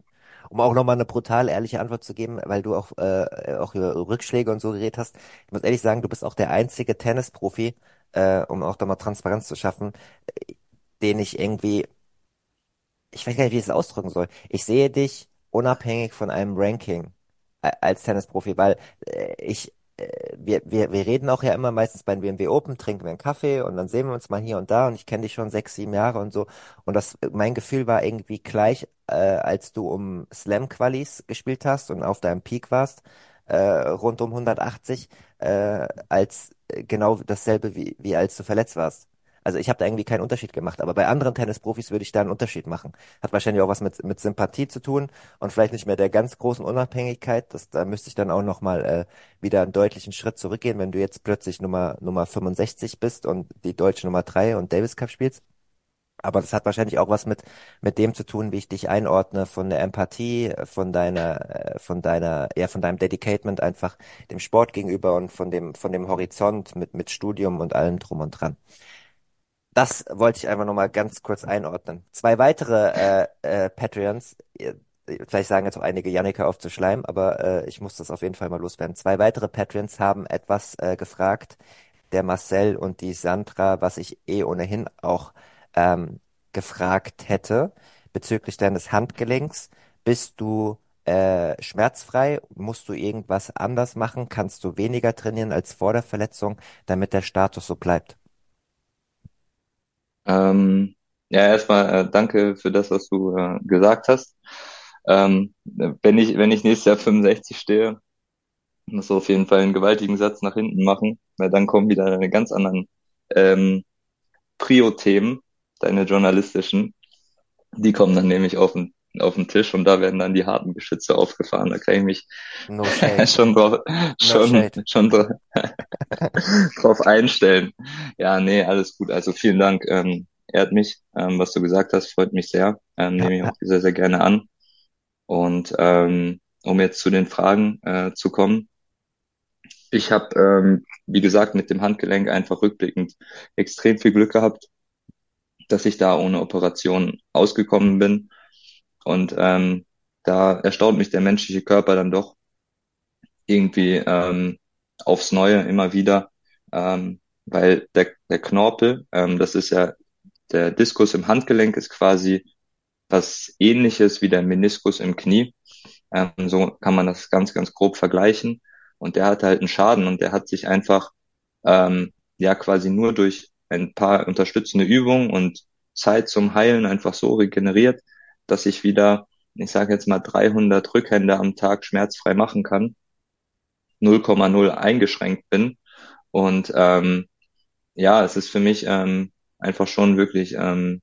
[SPEAKER 1] Um auch nochmal eine brutal ehrliche Antwort zu geben, weil du auch, äh, auch über Rückschläge und so geredet hast. Ich muss ehrlich sagen, du bist auch der einzige Tennisprofi, äh, um auch da mal Transparenz zu schaffen, den ich irgendwie, ich weiß gar nicht, wie ich es ausdrücken soll. Ich sehe dich unabhängig von einem Ranking äh, als Tennisprofi, weil äh, ich wir, wir, wir reden auch ja immer meistens beim BMW Open, trinken wir einen Kaffee und dann sehen wir uns mal hier und da und ich kenne dich schon sechs, sieben Jahre und so. Und das, mein Gefühl war irgendwie gleich, äh, als du um Slam-Qualis gespielt hast und auf deinem Peak warst, äh, rund um 180, äh, als äh, genau dasselbe wie, wie als du verletzt warst. Also ich habe da irgendwie keinen Unterschied gemacht, aber bei anderen Tennisprofis würde ich da einen Unterschied machen. Hat wahrscheinlich auch was mit, mit Sympathie zu tun und vielleicht nicht mehr der ganz großen Unabhängigkeit. Das, da müsste ich dann auch nochmal äh, wieder einen deutlichen Schritt zurückgehen, wenn du jetzt plötzlich Nummer, Nummer 65 bist und die deutsche Nummer 3 und Davis Cup spielst. Aber das hat wahrscheinlich auch was mit, mit dem zu tun, wie ich dich einordne, von der Empathie, von deiner, äh, von deiner, ja, von deinem Dedicatement einfach dem Sport gegenüber und von dem, von dem Horizont mit, mit Studium und allem drum und dran. Das wollte ich einfach nochmal ganz kurz einordnen. Zwei weitere äh, äh, Patreons, vielleicht sagen jetzt auch einige Jannika aufzuschleimen, aber äh, ich muss das auf jeden Fall mal loswerden. Zwei weitere Patreons haben etwas äh, gefragt, der Marcel und die Sandra, was ich eh ohnehin auch ähm, gefragt hätte, bezüglich deines Handgelenks. Bist du äh, schmerzfrei? Musst du irgendwas anders machen? Kannst du weniger trainieren als vor der Verletzung, damit der Status so bleibt?
[SPEAKER 2] Ähm, ja, erstmal äh, danke für das, was du äh, gesagt hast. Ähm, wenn ich, wenn ich nächstes Jahr 65 stehe, muss auf jeden Fall einen gewaltigen Satz nach hinten machen, weil dann kommen wieder eine ganz anderen ähm, Prio-Themen, deine journalistischen. Die kommen dann nämlich auf den, auf den Tisch und da werden dann die harten Geschütze aufgefahren. Da kann ich mich
[SPEAKER 1] No
[SPEAKER 2] schon drauf, schon,
[SPEAKER 1] shade.
[SPEAKER 2] schon drauf, drauf einstellen. Ja, nee, alles gut. Also vielen Dank. Ähm, ehrt mich, ähm, was du gesagt hast, freut mich sehr. Ähm, nehme ich auch sehr, sehr gerne an. Und ähm, um jetzt zu den Fragen äh, zu kommen. Ich habe, ähm, wie gesagt, mit dem Handgelenk einfach rückblickend extrem viel Glück gehabt, dass ich da ohne Operation ausgekommen bin. Und ähm, da erstaunt mich der menschliche Körper dann doch irgendwie ähm, aufs Neue immer wieder, ähm, weil der, der Knorpel, ähm, das ist ja der Diskus im Handgelenk, ist quasi was Ähnliches wie der Meniskus im Knie. Ähm, so kann man das ganz, ganz grob vergleichen. Und der hatte halt einen Schaden und der hat sich einfach ähm, ja quasi nur durch ein paar unterstützende Übungen und Zeit zum Heilen einfach so regeneriert, dass ich wieder, ich sage jetzt mal 300 Rückhände am Tag schmerzfrei machen kann, 0,0 eingeschränkt bin. Und ähm, ja, es ist für mich ähm, einfach schon wirklich ähm,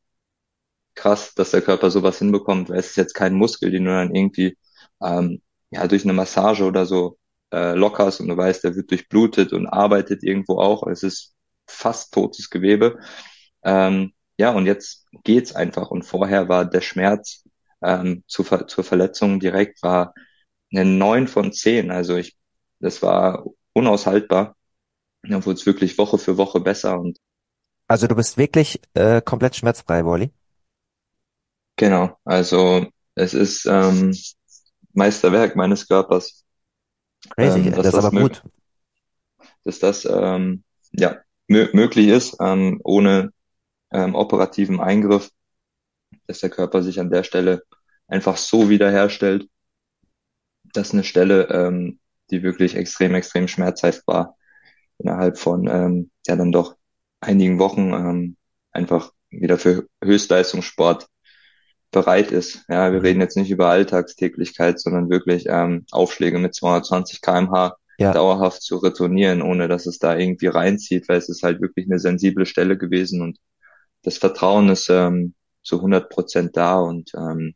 [SPEAKER 2] krass, dass der Körper sowas hinbekommt, weil es ist jetzt kein Muskel, den du dann irgendwie ähm, ja durch eine Massage oder so äh, lockerst und du weißt, der wird durchblutet und arbeitet irgendwo auch. Es ist fast totes Gewebe. Ähm, ja, und jetzt geht's einfach. Und vorher war der Schmerz ähm, zu, zur Verletzung direkt war eine neun von zehn. Also ich, das war unaushaltbar. Dann wurde es wirklich Woche für Woche besser und
[SPEAKER 1] Also du bist wirklich äh, komplett schmerzfrei, Wally.
[SPEAKER 2] genau, also es ist ähm, Meisterwerk meines Körpers,
[SPEAKER 1] Crazy,
[SPEAKER 2] ähm,
[SPEAKER 1] das
[SPEAKER 2] dass
[SPEAKER 1] ist
[SPEAKER 2] das
[SPEAKER 1] aber
[SPEAKER 2] möglich,
[SPEAKER 1] gut.
[SPEAKER 2] dass das ähm, ja mö möglich ist, ähm, ohne ähm, operativen Eingriff, dass der Körper sich an der Stelle einfach so wiederherstellt, dass eine Stelle, ähm, die wirklich extrem, extrem schmerzhaft war, innerhalb von ähm, ja dann doch einigen Wochen ähm, einfach wieder für Höchstleistungssport bereit ist. Ja, wir
[SPEAKER 1] Mhm.
[SPEAKER 2] reden jetzt nicht über Alltagstäglichkeit, sondern wirklich ähm, Aufschläge mit 220 km/h
[SPEAKER 1] Ja,
[SPEAKER 2] dauerhaft zu retournieren, ohne dass es da irgendwie reinzieht, weil es ist halt wirklich eine sensible Stelle gewesen und das Vertrauen ist ähm, zu 100 Prozent da und ähm,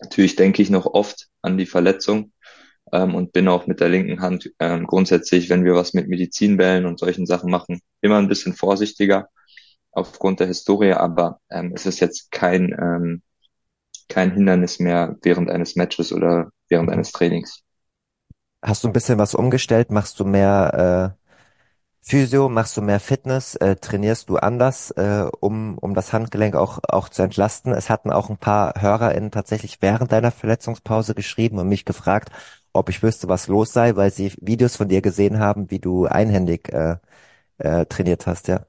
[SPEAKER 2] natürlich denke ich noch oft an die Verletzung ähm, und bin auch mit der linken Hand ähm, grundsätzlich, wenn wir was mit Medizinbällen und solchen Sachen machen, immer ein bisschen vorsichtiger aufgrund der Historie, aber ähm, es ist jetzt kein ähm, kein Hindernis mehr während eines Matches oder während eines Trainings.
[SPEAKER 1] Hast du ein bisschen was umgestellt? Machst du mehr Physio, machst du mehr Fitness, äh, trainierst du anders, äh, um, um das Handgelenk auch, auch zu entlasten. Es hatten auch ein paar HörerInnen tatsächlich während deiner Verletzungspause geschrieben und mich gefragt, ob ich wüsste, was los sei, weil sie Videos von dir gesehen haben, wie du einhändig äh, äh, trainiert hast, ja.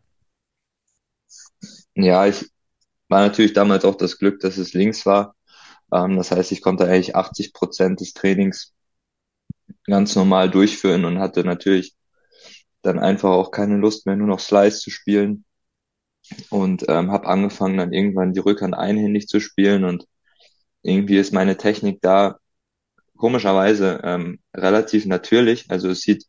[SPEAKER 2] Ja, ich war natürlich damals auch das Glück, dass es links war. Ähm, das heißt, ich konnte eigentlich 80 Prozent des Trainings ganz normal durchführen und hatte natürlich dann einfach auch keine Lust mehr, nur noch Slice zu spielen und ähm, habe angefangen dann irgendwann die Rückhand einhändig zu spielen und irgendwie ist meine Technik da komischerweise ähm, relativ natürlich. Also es sieht,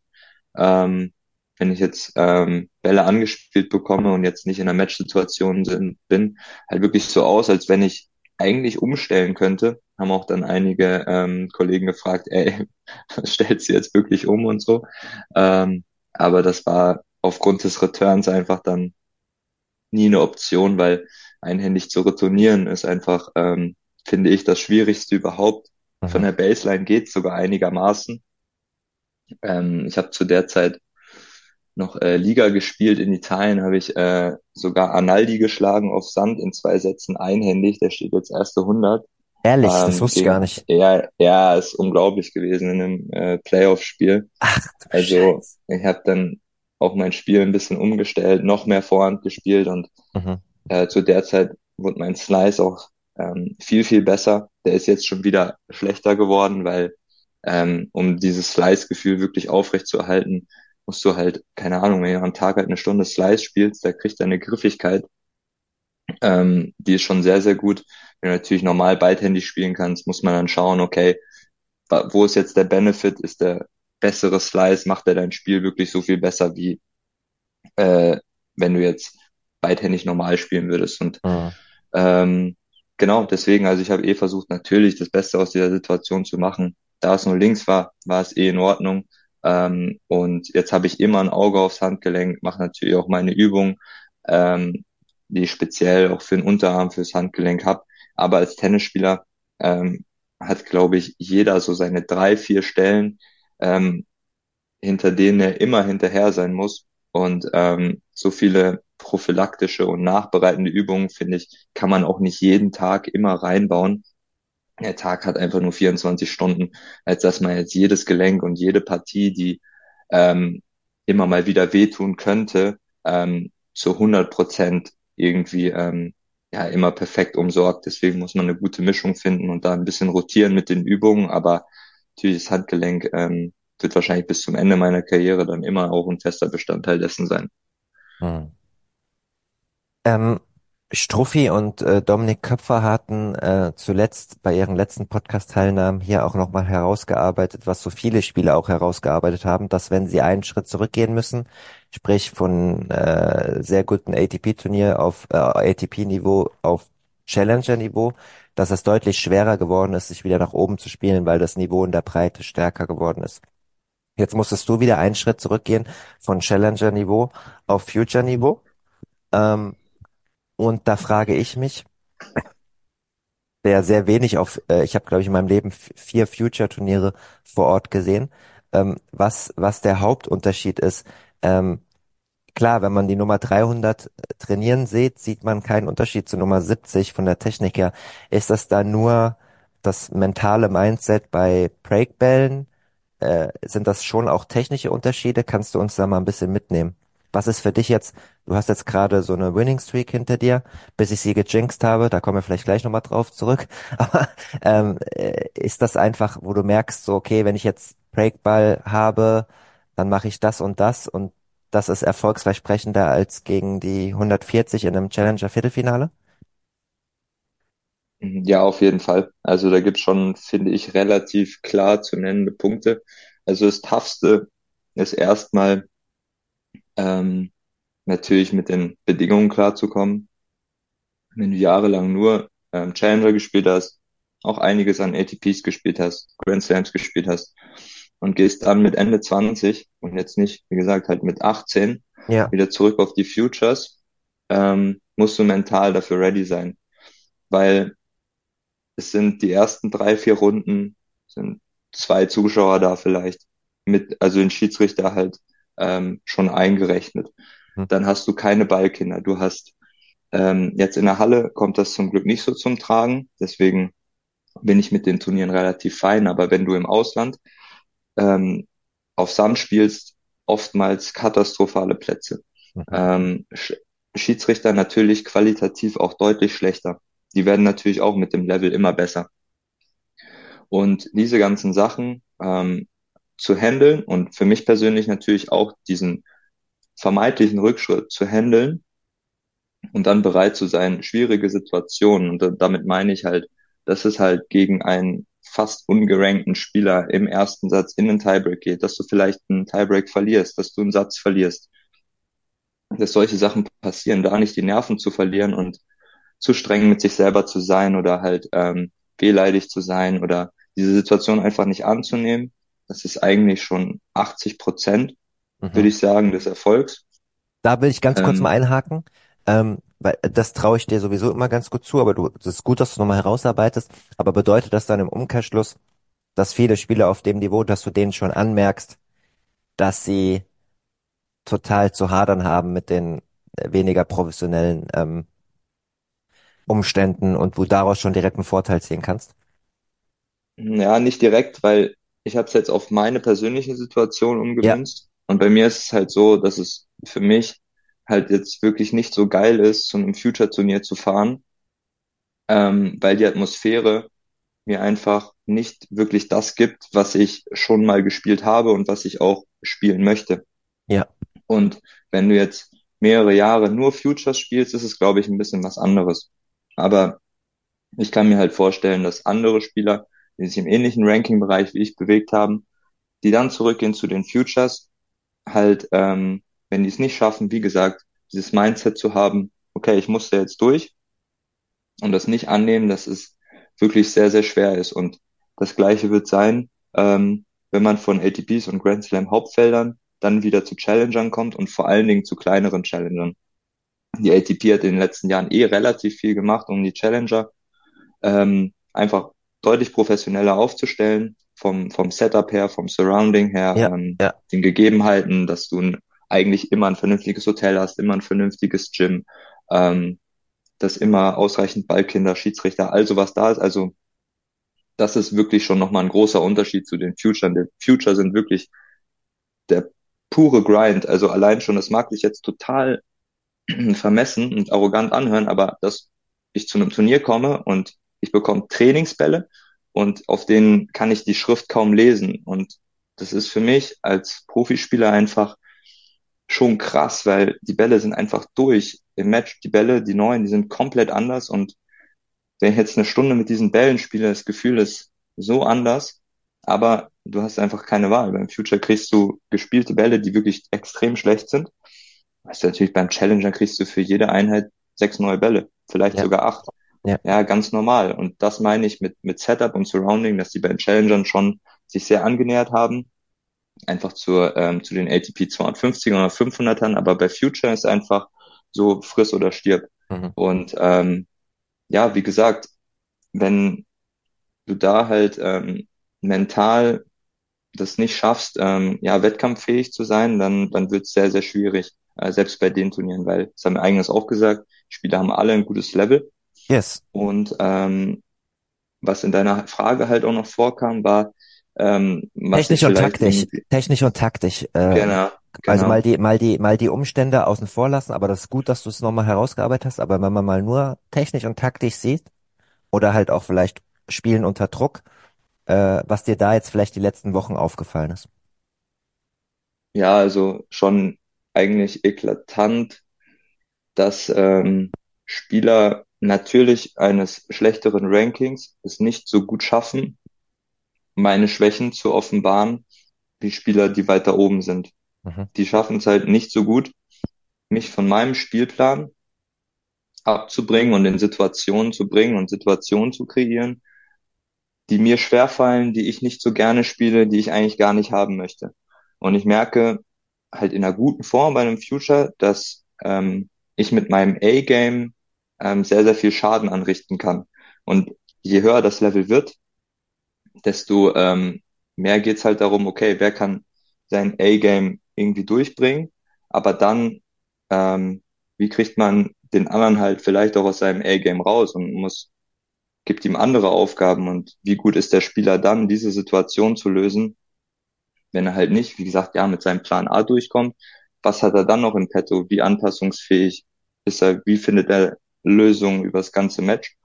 [SPEAKER 2] ähm, wenn ich jetzt ähm, Bälle angespielt bekomme und jetzt nicht in einer Matchsituation bin, halt wirklich so aus, als wenn ich eigentlich umstellen könnte. Haben auch dann einige ähm, Kollegen gefragt, ey, stellt sie jetzt wirklich um und so. Ähm, aber das war aufgrund des Returns einfach dann nie eine Option, weil einhändig zu retournieren ist einfach, ähm, finde ich, das Schwierigste überhaupt. Mhm. Von der Baseline geht sogar einigermaßen. Ähm, ich habe zu der Zeit noch äh, Liga gespielt in Italien, habe ich äh, sogar Analdi geschlagen auf Sand in zwei Sätzen einhändig. Der steht jetzt erste 100.
[SPEAKER 1] Ehrlich, ähm, das wusste ich gar nicht.
[SPEAKER 2] Ja, ja, ist unglaublich gewesen in einem äh, Playoff-Spiel. Also Scheiße. ich habe dann auch mein Spiel ein bisschen umgestellt, noch mehr Vorhand gespielt und mhm. äh, zu der Zeit wurde mein Slice auch ähm, viel, viel besser. Der ist jetzt schon wieder schlechter geworden, weil ähm, um dieses Slice-Gefühl wirklich aufrecht zu erhalten, musst du halt, keine Ahnung, wenn du am Tag halt eine Stunde Slice spielst, da kriegt er eine Griffigkeit, ähm, die ist schon sehr, sehr gut. Wenn du natürlich normal beidhändig spielen kannst, muss man dann schauen, okay, wo ist jetzt der Benefit? Ist der bessere Slice? Macht er dein Spiel wirklich so viel besser, wie äh, wenn du jetzt beidhändig normal spielen würdest? Und mhm. ähm, genau, deswegen, also ich habe eh versucht, natürlich das Beste aus dieser Situation zu machen. Da es nur links war, war es eh in Ordnung. Ähm, und jetzt habe ich immer ein Auge aufs Handgelenk, mache natürlich auch meine Übungen, ähm, die ich speziell auch für den Unterarm, fürs Handgelenk habe. Aber als Tennisspieler ähm, hat, glaube ich, jeder so seine drei, vier Stellen, ähm, hinter denen er immer hinterher sein muss. Und ähm, so viele prophylaktische und nachbereitende Übungen, finde ich, kann man auch nicht jeden Tag immer reinbauen. Der Tag hat einfach nur 24 Stunden, als dass man jetzt jedes Gelenk und jede Partie, die ähm, immer mal wieder wehtun könnte, ähm, zu 100 Prozent irgendwie ähm, ja immer perfekt umsorgt. Deswegen muss man eine gute Mischung finden und da ein bisschen rotieren mit den Übungen. Aber natürlich das Handgelenk ähm, wird wahrscheinlich bis zum Ende meiner Karriere dann immer auch ein fester Bestandteil dessen sein. Hm.
[SPEAKER 1] Ähm, Struffi und äh, Dominik Köpfer hatten äh, zuletzt bei ihren letzten Podcast-Teilnahmen hier auch nochmal herausgearbeitet, was so viele Spieler auch herausgearbeitet haben, dass wenn sie einen Schritt zurückgehen müssen, sprich von äh, sehr guten ATP-Turnier auf äh, ATP-Niveau auf Challenger-Niveau, dass es deutlich schwerer geworden ist, sich wieder nach oben zu spielen, weil das Niveau in der Breite stärker geworden ist. Jetzt musstest du wieder einen Schritt zurückgehen von Challenger-Niveau auf Future-Niveau. Ähm, und da frage ich mich, der sehr wenig auf, äh, ich habe glaube ich in meinem Leben vier Future-Turniere vor Ort gesehen, ähm, was was der Hauptunterschied ist. Ähm, klar, wenn man die Nummer 300 trainieren sieht, sieht man keinen Unterschied zu Nummer 70 von der Technik her. Ist das da nur das mentale Mindset bei Breakbällen? Äh, sind das schon auch technische Unterschiede? Kannst du uns da mal ein bisschen mitnehmen? Was ist für dich jetzt, du hast jetzt gerade so eine Winning Streak hinter dir, bis ich sie gejinxt habe, da kommen wir vielleicht gleich nochmal drauf zurück, aber ähm, äh, ist das einfach, wo du merkst, so okay, wenn ich jetzt Breakball habe, dann mache ich das und das und das ist erfolgsversprechender als gegen die 140 in einem Challenger Viertelfinale?
[SPEAKER 2] Ja, auf jeden Fall. Also da gibt's schon, finde ich, relativ klar zu nennende Punkte. Also das Toughste ist erstmal ähm, natürlich mit den Bedingungen klarzukommen. Wenn du jahrelang nur ähm, Challenger gespielt hast, auch einiges an ATPs gespielt hast, Grand Slams gespielt hast und gehst dann mit Ende 20 und jetzt nicht, wie gesagt, halt mit 18 ja. wieder zurück auf die Futures, ähm, musst du mental dafür ready sein. Weil es sind die ersten drei, vier Runden, sind zwei Zuschauer da vielleicht, mit, also den Schiedsrichter halt ähm, schon eingerechnet.
[SPEAKER 1] Hm.
[SPEAKER 2] Dann hast du keine Ballkinder. Du hast ähm, jetzt in der Halle kommt das zum Glück nicht so zum Tragen. Deswegen bin ich mit den Turnieren relativ fein. Aber wenn du im Ausland ähm, auf Sand spielst, oftmals katastrophale Plätze.
[SPEAKER 1] Mhm.
[SPEAKER 2] Ähm, Sch Schiedsrichter natürlich qualitativ auch deutlich schlechter. Die werden natürlich auch mit dem Level immer besser. Und diese ganzen Sachen ähm, zu handeln und für mich persönlich natürlich auch diesen vermeintlichen Rückschritt zu handeln und dann bereit zu sein, schwierige Situationen, und damit meine ich halt, dass es halt gegen einen fast ungerankten Spieler im ersten Satz in den Tiebreak geht, dass du vielleicht einen Tiebreak verlierst, dass du einen Satz verlierst, dass solche Sachen passieren, da nicht die Nerven zu verlieren und zu streng mit sich selber zu sein oder halt ähm, wehleidig zu sein oder diese Situation einfach nicht anzunehmen. Das ist eigentlich schon 80 Prozent,
[SPEAKER 1] Mhm.
[SPEAKER 2] würde ich sagen, des Erfolgs.
[SPEAKER 1] Da will ich ganz kurz
[SPEAKER 2] Ähm,
[SPEAKER 1] mal einhaken, ähm, weil das traue ich dir sowieso immer ganz gut zu, aber du, es ist gut, dass du nochmal herausarbeitest. Aber bedeutet das dann im Umkehrschluss, dass viele Spieler auf dem Niveau, dass du denen schon anmerkst, dass sie total zu hadern haben mit den äh, weniger professionellen ähm, Umständen und du daraus schon direkt einen Vorteil ziehen kannst?
[SPEAKER 2] Ja, nicht direkt, weil ich habe es jetzt auf meine persönliche Situation
[SPEAKER 1] Ja,
[SPEAKER 2] umgemünzt. Und bei mir ist es halt so, dass es für mich halt jetzt wirklich nicht so geil ist, zu einem Future-Turnier zu fahren, ähm, weil die Atmosphäre mir einfach nicht wirklich das gibt, was ich schon mal gespielt habe und was ich auch spielen möchte.
[SPEAKER 1] ja,
[SPEAKER 2] Und wenn du jetzt mehrere Jahre nur Futures spielst, ist es, glaube ich, ein bisschen was anderes. Aber ich kann mir halt vorstellen, dass andere Spieler, die sich im ähnlichen Ranking-Bereich wie ich bewegt haben, die dann zurückgehen zu den Futures, halt, ähm, wenn die es nicht schaffen, wie gesagt, dieses Mindset zu haben, okay, ich muss da jetzt durch und das nicht annehmen, dass es wirklich sehr, sehr schwer ist. Und das Gleiche wird sein, ähm, wenn man von ATPs und Grand Slam Hauptfeldern dann wieder zu Challengern kommt und vor allen Dingen zu kleineren Challengern. Die ATP hat in den letzten Jahren eh relativ viel gemacht, um die Challenger ähm, einfach deutlich professioneller aufzustellen, vom, vom Setup her, vom Surrounding her,
[SPEAKER 1] ja,
[SPEAKER 2] ähm,
[SPEAKER 1] ja,
[SPEAKER 2] den Gegebenheiten, dass du ein, eigentlich immer ein vernünftiges Hotel hast, immer ein vernünftiges Gym, ähm, dass immer ausreichend Ballkinder, Schiedsrichter, also was da ist. Also das ist wirklich schon nochmal ein großer Unterschied zu den Future. Die Future sind wirklich der pure Grind. Also allein schon, das mag sich jetzt total vermessen und arrogant anhören, aber dass ich zu einem Turnier komme und ich bekomme Trainingsbälle und auf denen kann ich die Schrift kaum lesen. Und das ist für mich als Profispieler einfach schon krass, weil die Bälle sind einfach durch. Im Match, die Bälle, die neuen, die sind komplett anders. Und wenn ich jetzt eine Stunde mit diesen Bällen spiele, das Gefühl ist so anders. Aber du hast einfach keine Wahl. Beim Future kriegst du gespielte Bälle, die wirklich extrem schlecht sind. Weißt du, natürlich beim Challenger kriegst du für jede Einheit sechs neue Bälle, vielleicht
[SPEAKER 1] ja,
[SPEAKER 2] sogar acht.
[SPEAKER 1] Ja,
[SPEAKER 2] Ja, ganz normal. Und das meine ich mit, mit Setup und Surrounding, dass die bei den Challengern schon sich sehr angenähert haben. Einfach zur, ähm, zu den ATP 250 oder 500ern. Aber bei Future ist einfach so friss oder stirb.
[SPEAKER 1] mhm.
[SPEAKER 2] Und ähm, ja, wie gesagt, wenn du da halt ähm, mental das nicht schaffst, ähm, ja, wettkampffähig zu sein, dann, dann wird es sehr, sehr schwierig, äh, selbst bei den Turnieren, weil, das haben wir eigenes auch gesagt, die Spieler haben alle ein gutes Level.
[SPEAKER 1] Yes.
[SPEAKER 2] Und ähm, was in deiner Frage halt auch noch vorkam, war, ähm,
[SPEAKER 1] Technisch und taktisch, technisch und taktisch. Äh,
[SPEAKER 2] genau,
[SPEAKER 1] also mal
[SPEAKER 2] genau.
[SPEAKER 1] die, mal die, mal die Umstände außen vor lassen, aber das ist gut, dass du es nochmal herausgearbeitet hast. Aber wenn man mal nur technisch und taktisch sieht oder halt auch vielleicht Spielen unter Druck, äh, was dir da jetzt vielleicht die letzten Wochen aufgefallen ist.
[SPEAKER 2] Ja, also schon eigentlich eklatant, dass ähm, Spieler natürlich eines schlechteren Rankings es nicht so gut schaffen, meine Schwächen zu offenbaren, wie Spieler, die weiter oben sind.
[SPEAKER 1] Mhm.
[SPEAKER 2] Die schaffen es halt nicht so gut, mich von meinem Spielplan abzubringen und in Situationen zu bringen und Situationen zu kreieren, die mir schwerfallen, die ich nicht so gerne spiele, die ich eigentlich gar nicht haben möchte. Und ich merke halt in einer guten Form bei einem Future, dass ähm, ich mit meinem A-Game ähm, sehr, sehr viel Schaden anrichten kann. Und je höher das Level wird, desto ähm, mehr geht's halt darum, okay, wer kann sein A-Game irgendwie durchbringen, aber dann, ähm, wie kriegt man den anderen halt vielleicht auch aus seinem A-Game raus und muss, gibt ihm andere Aufgaben und wie gut ist der Spieler dann, diese Situation zu lösen, wenn er halt nicht, wie gesagt, ja, mit seinem Plan A durchkommt, was hat er dann noch im Petto? Wie anpassungsfähig ist er? Wie findet er Lösungen über das ganze Match?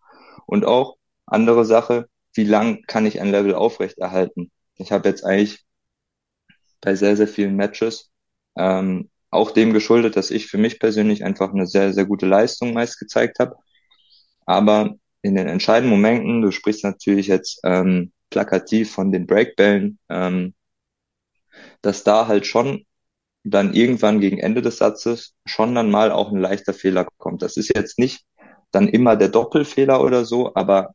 [SPEAKER 2] Und auch andere Sache, wie lang kann ich ein Level aufrechterhalten? Ich habe jetzt eigentlich bei sehr, sehr vielen Matches ähm, auch dem geschuldet, dass ich für mich persönlich einfach eine sehr, sehr gute Leistung meist gezeigt habe. Aber in den entscheidenden Momenten, du sprichst natürlich jetzt ähm, plakativ von den Breakbällen, ähm, dass da halt schon dann irgendwann gegen Ende des Satzes schon dann mal auch ein leichter Fehler kommt. Das ist jetzt nicht dann immer der Doppelfehler oder so, aber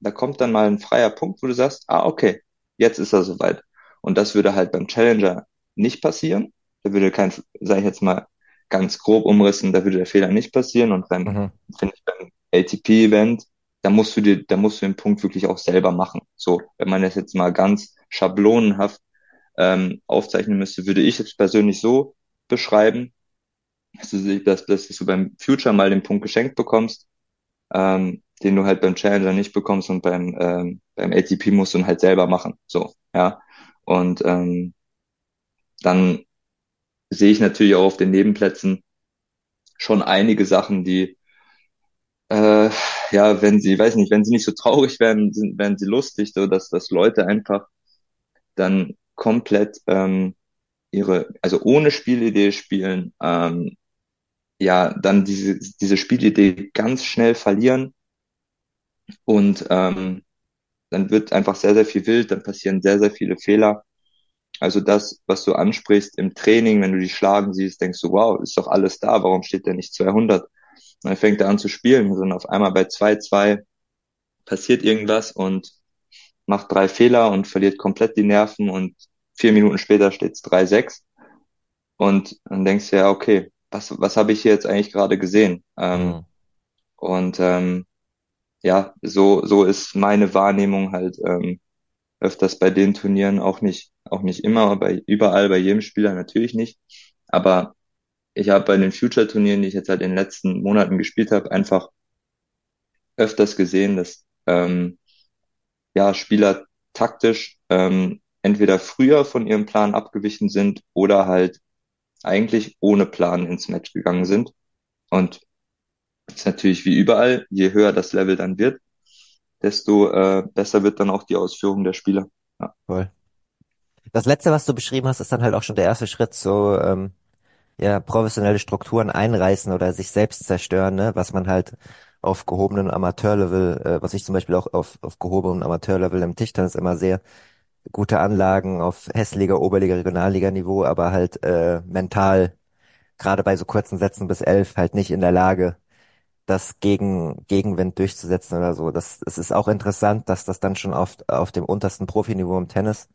[SPEAKER 2] da kommt dann mal ein freier Punkt, wo du sagst, ah, okay, jetzt ist er soweit. Und das würde halt beim Challenger nicht passieren. Da würde kein, sage ich jetzt mal ganz grob umrissen, da würde der Fehler nicht passieren. Und beim, mhm. finde ich, beim ATP-Event, da musst du dir, da musst du den Punkt wirklich auch selber machen. So, wenn man das jetzt mal ganz schablonenhaft ähm, aufzeichnen müsste, würde ich es persönlich so beschreiben, dass du, dass, dass du beim Future mal den Punkt geschenkt bekommst, ähm, den du halt beim Challenger nicht bekommst und beim, ähm, beim ATP musst du ihn halt selber machen. So, ja. Und ähm, dann sehe ich natürlich auch auf den Nebenplätzen schon einige Sachen, die äh, ja, wenn sie, weiß nicht, wenn sie nicht so traurig werden, sind, werden sie lustig, so dass, dass Leute einfach dann komplett ähm, ihre, also ohne Spielidee spielen, ähm, ja, dann diese, diese Spielidee ganz schnell verlieren und ähm, dann wird einfach sehr, sehr viel wild, dann passieren sehr, sehr viele Fehler. Also das, was du ansprichst im Training, wenn du die schlagen siehst, denkst du, wow, ist doch alles da, warum steht der nicht 200? Und dann fängt er an zu spielen und auf einmal bei 2-2 passiert irgendwas und macht drei Fehler und verliert komplett die Nerven und vier Minuten später steht es 3-6 und dann denkst du ja, okay, was, was habe ich hier jetzt eigentlich gerade gesehen? Ähm, mhm. Und ähm, ja, so, so ist meine Wahrnehmung halt ähm, öfters bei den Turnieren auch nicht, auch nicht immer, aber überall bei jedem Spieler natürlich nicht. Aber ich habe bei den Future-Turnieren, die ich jetzt halt in den letzten Monaten gespielt habe, einfach öfters gesehen, dass ähm, ja Spieler taktisch ähm, entweder früher von ihrem Plan abgewichen sind oder halt eigentlich ohne Plan ins Match gegangen sind. Und ist natürlich wie überall, je höher das Level dann wird, desto äh, besser wird dann auch die Ausführung der Spieler. Ja.
[SPEAKER 1] Voll. Das letzte, was du beschrieben hast, ist dann halt auch schon der erste Schritt, so ähm, ja professionelle Strukturen einreißen oder sich selbst zerstören, ne? was man halt auf gehobenen Amateurlevel, äh, was ich zum Beispiel auch auf, auf gehobenen Amateurlevel im Tischtennis immer sehe, gute Anlagen auf Hässliga, Oberliga, Regionalliga-Niveau, aber halt äh, mental, gerade bei so kurzen Sätzen bis elf, halt nicht in der Lage, das gegen Gegenwind durchzusetzen oder so. Das, es ist auch interessant, dass das dann schon auf, auf dem untersten Profiniveau im Tennis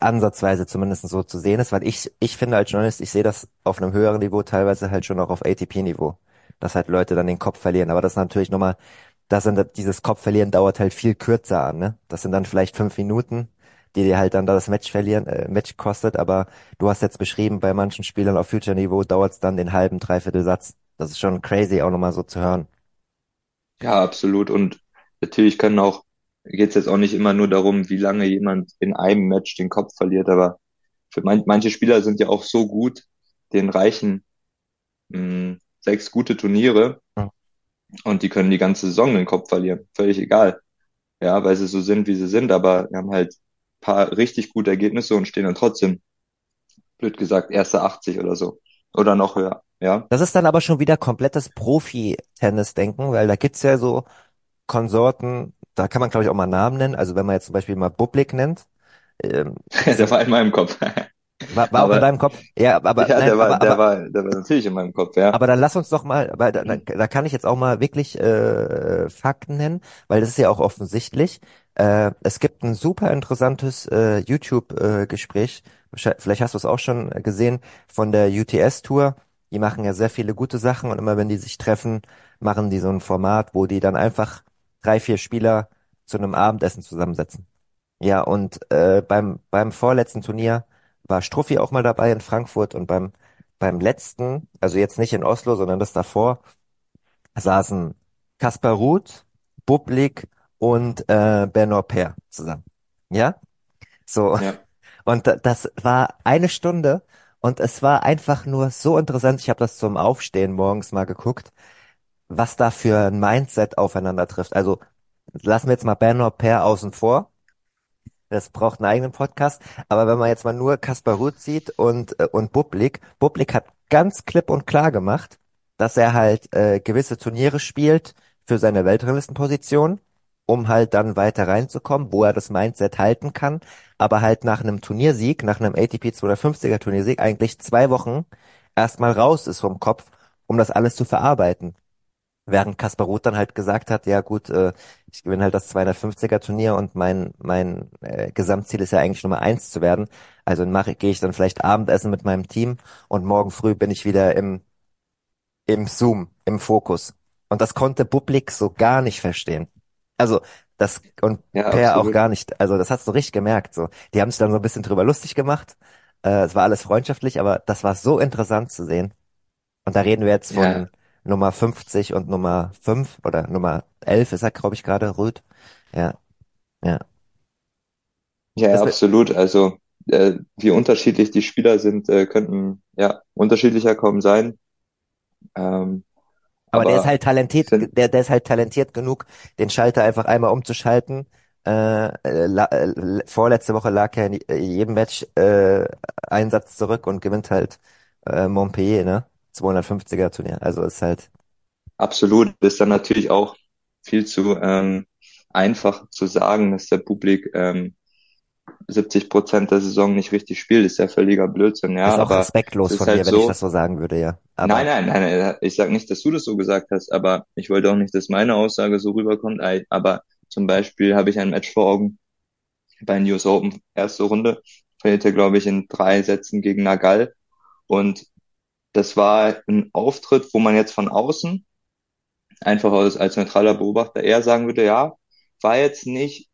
[SPEAKER 1] ansatzweise zumindest so zu sehen ist, weil ich, ich finde als Journalist, ich sehe das auf einem höheren Niveau, teilweise halt schon auch auf ATP-Niveau, dass halt Leute dann den Kopf verlieren. Aber das ist natürlich nochmal, das sind, dieses Kopfverlieren dauert halt viel kürzer an, ne? Das sind dann vielleicht fünf Minuten, die dir halt dann das Match verlieren, äh, Match kostet, aber du hast jetzt beschrieben, bei manchen Spielern auf Future-Niveau dauert es dann den halben, dreiviertel Satz. Das ist schon crazy, auch nochmal so zu hören.
[SPEAKER 2] Ja, absolut. Und natürlich können auch, geht es jetzt auch nicht immer nur darum, wie lange jemand in einem Match den Kopf verliert, aber für man, manche Spieler sind ja auch so gut, den reichen mh, hm, sechs gute Turniere ja. und die können die ganze Saison den Kopf verlieren. Völlig egal. Ja, weil sie so sind, wie sie sind, aber wir haben halt paar richtig gute Ergebnisse und stehen dann trotzdem, blöd gesagt, erste 80 oder so. Oder noch höher. Ja.
[SPEAKER 1] Das ist dann aber schon wieder komplettes Profi-Tennis-Denken, weil da gibt's ja so Konsorten, da kann man glaube ich auch mal Namen nennen. Also wenn man jetzt zum Beispiel mal Bublik nennt.
[SPEAKER 2] Ähm, der war in meinem Kopf.
[SPEAKER 1] War, war aber, auch in deinem Kopf?
[SPEAKER 2] Ja, aber, ja, nein, der, war, aber, der, war, der war natürlich in meinem Kopf, ja.
[SPEAKER 1] Aber dann lass uns doch mal, weil da, da, da kann ich jetzt auch mal wirklich äh, Fakten nennen, weil das ist ja auch offensichtlich. Äh, es gibt ein super interessantes äh, YouTube-Gespräch, äh, vielleicht hast du es auch schon gesehen, von der UTS-Tour. Die machen ja sehr viele gute Sachen und immer wenn die sich treffen, machen die so ein Format, wo die dann einfach drei, vier Spieler zu einem Abendessen zusammensetzen. Ja, und äh, beim, beim vorletzten Turnier war Struffi auch mal dabei in Frankfurt und beim, beim letzten, also jetzt nicht in Oslo, sondern das davor, saßen Kaspar Ruth, Bublik und äh, Bernard Per zusammen. Ja? So.
[SPEAKER 2] Ja.
[SPEAKER 1] Und das war eine Stunde und es war einfach nur so interessant. Ich habe das zum Aufstehen morgens mal geguckt, was da für ein Mindset aufeinander trifft. Also lassen wir jetzt mal Bernard Per außen vor. Das braucht einen eigenen Podcast. Aber wenn man jetzt mal nur Kaspar Ruth sieht und, äh, und Bublik, Bublik hat ganz klipp und klar gemacht, dass er halt äh, gewisse Turniere spielt für seine Weltranglistenposition, um halt dann weiter reinzukommen, wo er das Mindset halten kann, aber halt nach einem Turniersieg, nach einem ATP 250er Turniersieg eigentlich zwei Wochen erstmal raus ist vom Kopf, um das alles zu verarbeiten. Während Kaspar Ruth dann halt gesagt hat, ja gut, äh, ich gewinne halt das 250er Turnier und mein mein äh, Gesamtziel ist ja eigentlich Nummer eins zu werden. Also mache gehe ich dann vielleicht Abendessen mit meinem Team und morgen früh bin ich wieder im im Zoom, im Fokus. Und das konnte Publik so gar nicht verstehen. Also das und
[SPEAKER 2] Ja,
[SPEAKER 1] Per auch
[SPEAKER 2] absolut.
[SPEAKER 1] gar nicht. Also das hast du richtig gemerkt. So, die haben sich dann so ein bisschen drüber lustig gemacht. Äh, es war alles freundschaftlich, aber das war so interessant zu sehen. Und da reden wir jetzt
[SPEAKER 2] Ja,
[SPEAKER 1] von Nummer 50 und Nummer 5 oder Nummer 11 ist er, glaube ich, gerade, Rüd. Ja, ja.
[SPEAKER 2] ja,
[SPEAKER 1] Das
[SPEAKER 2] absolut. Also äh, wie unterschiedlich die Spieler sind, äh, könnten ja unterschiedlicher kaum sein. Ähm,
[SPEAKER 1] aber der ist
[SPEAKER 2] aber
[SPEAKER 1] halt talentiert, der, der ist halt talentiert genug, den Schalter einfach einmal umzuschalten. Äh, äh, la, äh, vorletzte Woche lag er in äh, jedem Match äh, Einsatz zurück und gewinnt halt äh, Montpellier, ne? 250er Turnier. Also ist halt,
[SPEAKER 2] absolut ist dann natürlich auch viel zu ähm, einfach zu sagen, dass der Publik ähm, 70 Prozent der Saison nicht richtig spielt, ist ja völliger Blödsinn,
[SPEAKER 1] ist
[SPEAKER 2] ja.
[SPEAKER 1] auch
[SPEAKER 2] Aber es
[SPEAKER 1] respektlos
[SPEAKER 2] ist
[SPEAKER 1] von
[SPEAKER 2] halt
[SPEAKER 1] wenn ich das
[SPEAKER 2] so,
[SPEAKER 1] so sagen würde, ja.
[SPEAKER 2] nein,
[SPEAKER 1] Aber
[SPEAKER 2] nein, nein, nein, ich sage nicht, dass du das so gesagt hast, aber ich wollte auch nicht, dass meine Aussage so rüberkommt. Aber zum Beispiel habe ich ein Match vor Augen bei News Open, erste Runde, verliert er, glaube ich, in drei Sätzen gegen Nagal. Und das war ein Auftritt, wo man jetzt von außen einfach als, als neutraler Beobachter eher sagen würde, ja, war jetzt nicht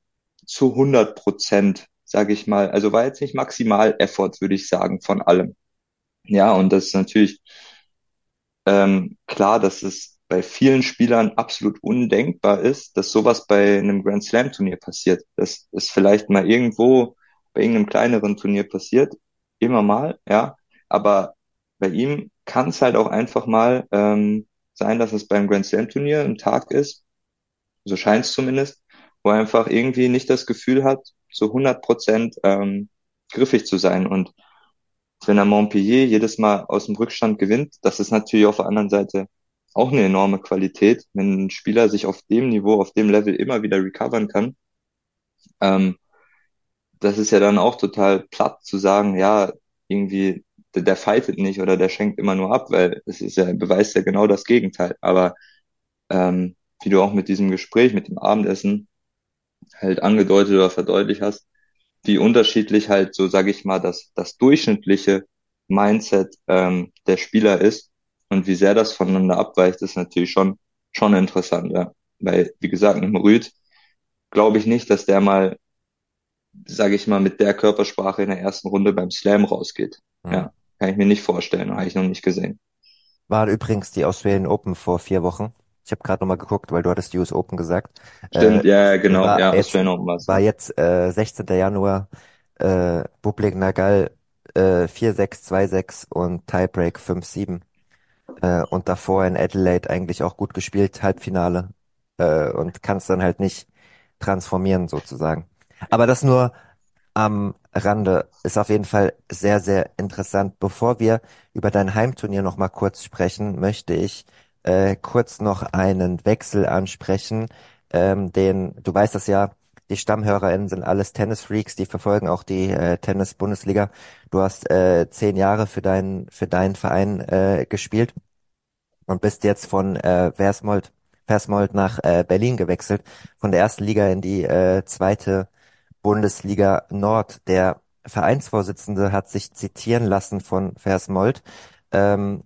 [SPEAKER 2] zu 100 Prozent, sage ich mal, also war jetzt nicht maximal Effort, würde ich sagen, von allem. Ja, und das ist natürlich ähm, klar, dass es bei vielen Spielern absolut undenkbar ist, dass sowas bei einem Grand Slam Turnier passiert. Dass es vielleicht mal irgendwo bei irgendeinem kleineren Turnier passiert, immer mal, ja. Aber bei ihm kann es halt auch einfach mal ähm, sein, dass es beim Grand Slam Turnier ein Tag ist, so scheint es zumindest, wo er einfach irgendwie nicht das Gefühl hat, zu 100 Prozent ähm, griffig zu sein. Und wenn er Montpellier jedes Mal aus dem Rückstand gewinnt, das ist natürlich auf der anderen Seite auch eine enorme Qualität, wenn ein Spieler sich auf dem Niveau, auf dem Level immer wieder recovern kann. Ähm, das ist ja dann auch total platt zu sagen, ja, irgendwie, der, der fightet nicht oder der schenkt immer nur ab, weil es ist ja, beweist ja genau das Gegenteil. Aber ähm, wie du auch mit diesem Gespräch, mit dem Abendessen halt angedeutet oder verdeutlicht hast, wie unterschiedlich halt so, sage ich mal, das, das durchschnittliche Mindset ähm, der Spieler ist und wie sehr das voneinander abweicht, ist natürlich schon, schon interessant, ja. Weil, wie gesagt, mit Rüd glaube ich nicht, dass der mal, sage ich mal, mit der Körpersprache in der ersten Runde beim Slam rausgeht.
[SPEAKER 1] hm.
[SPEAKER 2] Ja, kann ich mir nicht vorstellen, habe ich noch nicht gesehen.
[SPEAKER 1] War übrigens die Australian Open vor vier Wochen. Ich habe gerade nochmal geguckt, weil du hattest US Open gesagt. Äh,
[SPEAKER 2] Stimmt, ja, ja, genau,
[SPEAKER 1] war
[SPEAKER 2] ja,
[SPEAKER 1] jetzt,
[SPEAKER 2] Australian Open war's,
[SPEAKER 1] war jetzt äh, 16. Januar, äh, Bublik Nagal äh, 4-6, 2-6 und Tiebreak 5-7. Äh, und davor in Adelaide eigentlich auch gut gespielt, Halbfinale. Äh, und kann es dann halt nicht transformieren sozusagen. Aber das nur am Rande ist auf jeden Fall sehr, sehr interessant. Bevor wir über dein Heimturnier noch mal kurz sprechen, möchte ich äh, kurz noch einen Wechsel ansprechen, ähm, den, du weißt das ja, die StammhörerInnen sind alles Tennisfreaks, die verfolgen auch die äh, Tennis-Bundesliga. Du hast äh, zehn Jahre für deinen für deinen Verein äh, gespielt und bist jetzt von äh, Versmold, Versmold nach äh, Berlin gewechselt, von der ersten Liga in die äh, zweite Bundesliga Nord. Der Vereinsvorsitzende hat sich zitieren lassen von Versmold. Ähm,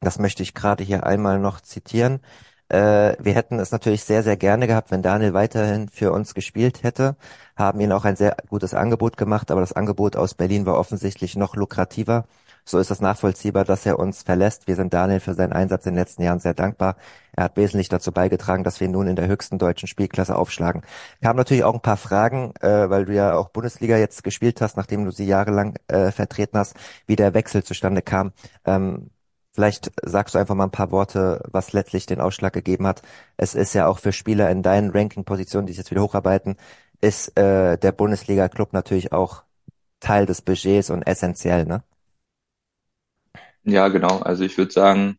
[SPEAKER 1] das möchte ich gerade hier einmal noch zitieren. Äh, wir hätten es natürlich sehr, sehr gerne gehabt, wenn Daniel weiterhin für uns gespielt hätte, haben ihm auch ein sehr gutes Angebot gemacht, aber das Angebot aus Berlin war offensichtlich noch lukrativer. So ist es nachvollziehbar, dass er uns verlässt. Wir sind Daniel für seinen Einsatz in den letzten Jahren sehr dankbar. Er hat wesentlich dazu beigetragen, dass wir nun in der höchsten deutschen Spielklasse aufschlagen. Kamen natürlich auch ein paar Fragen, äh, weil du ja auch Bundesliga jetzt gespielt hast, nachdem du sie jahrelang äh, vertreten hast, wie der Wechsel zustande kam. Ähm, Vielleicht sagst du einfach mal ein paar Worte, was letztlich den Ausschlag gegeben hat. Es ist ja auch für Spieler in deinen Ranking-Positionen, die sich jetzt wieder hocharbeiten, ist äh, der Bundesliga-Club natürlich auch Teil des Budgets und essentiell, ne?
[SPEAKER 2] Ja, genau. Also ich würde sagen,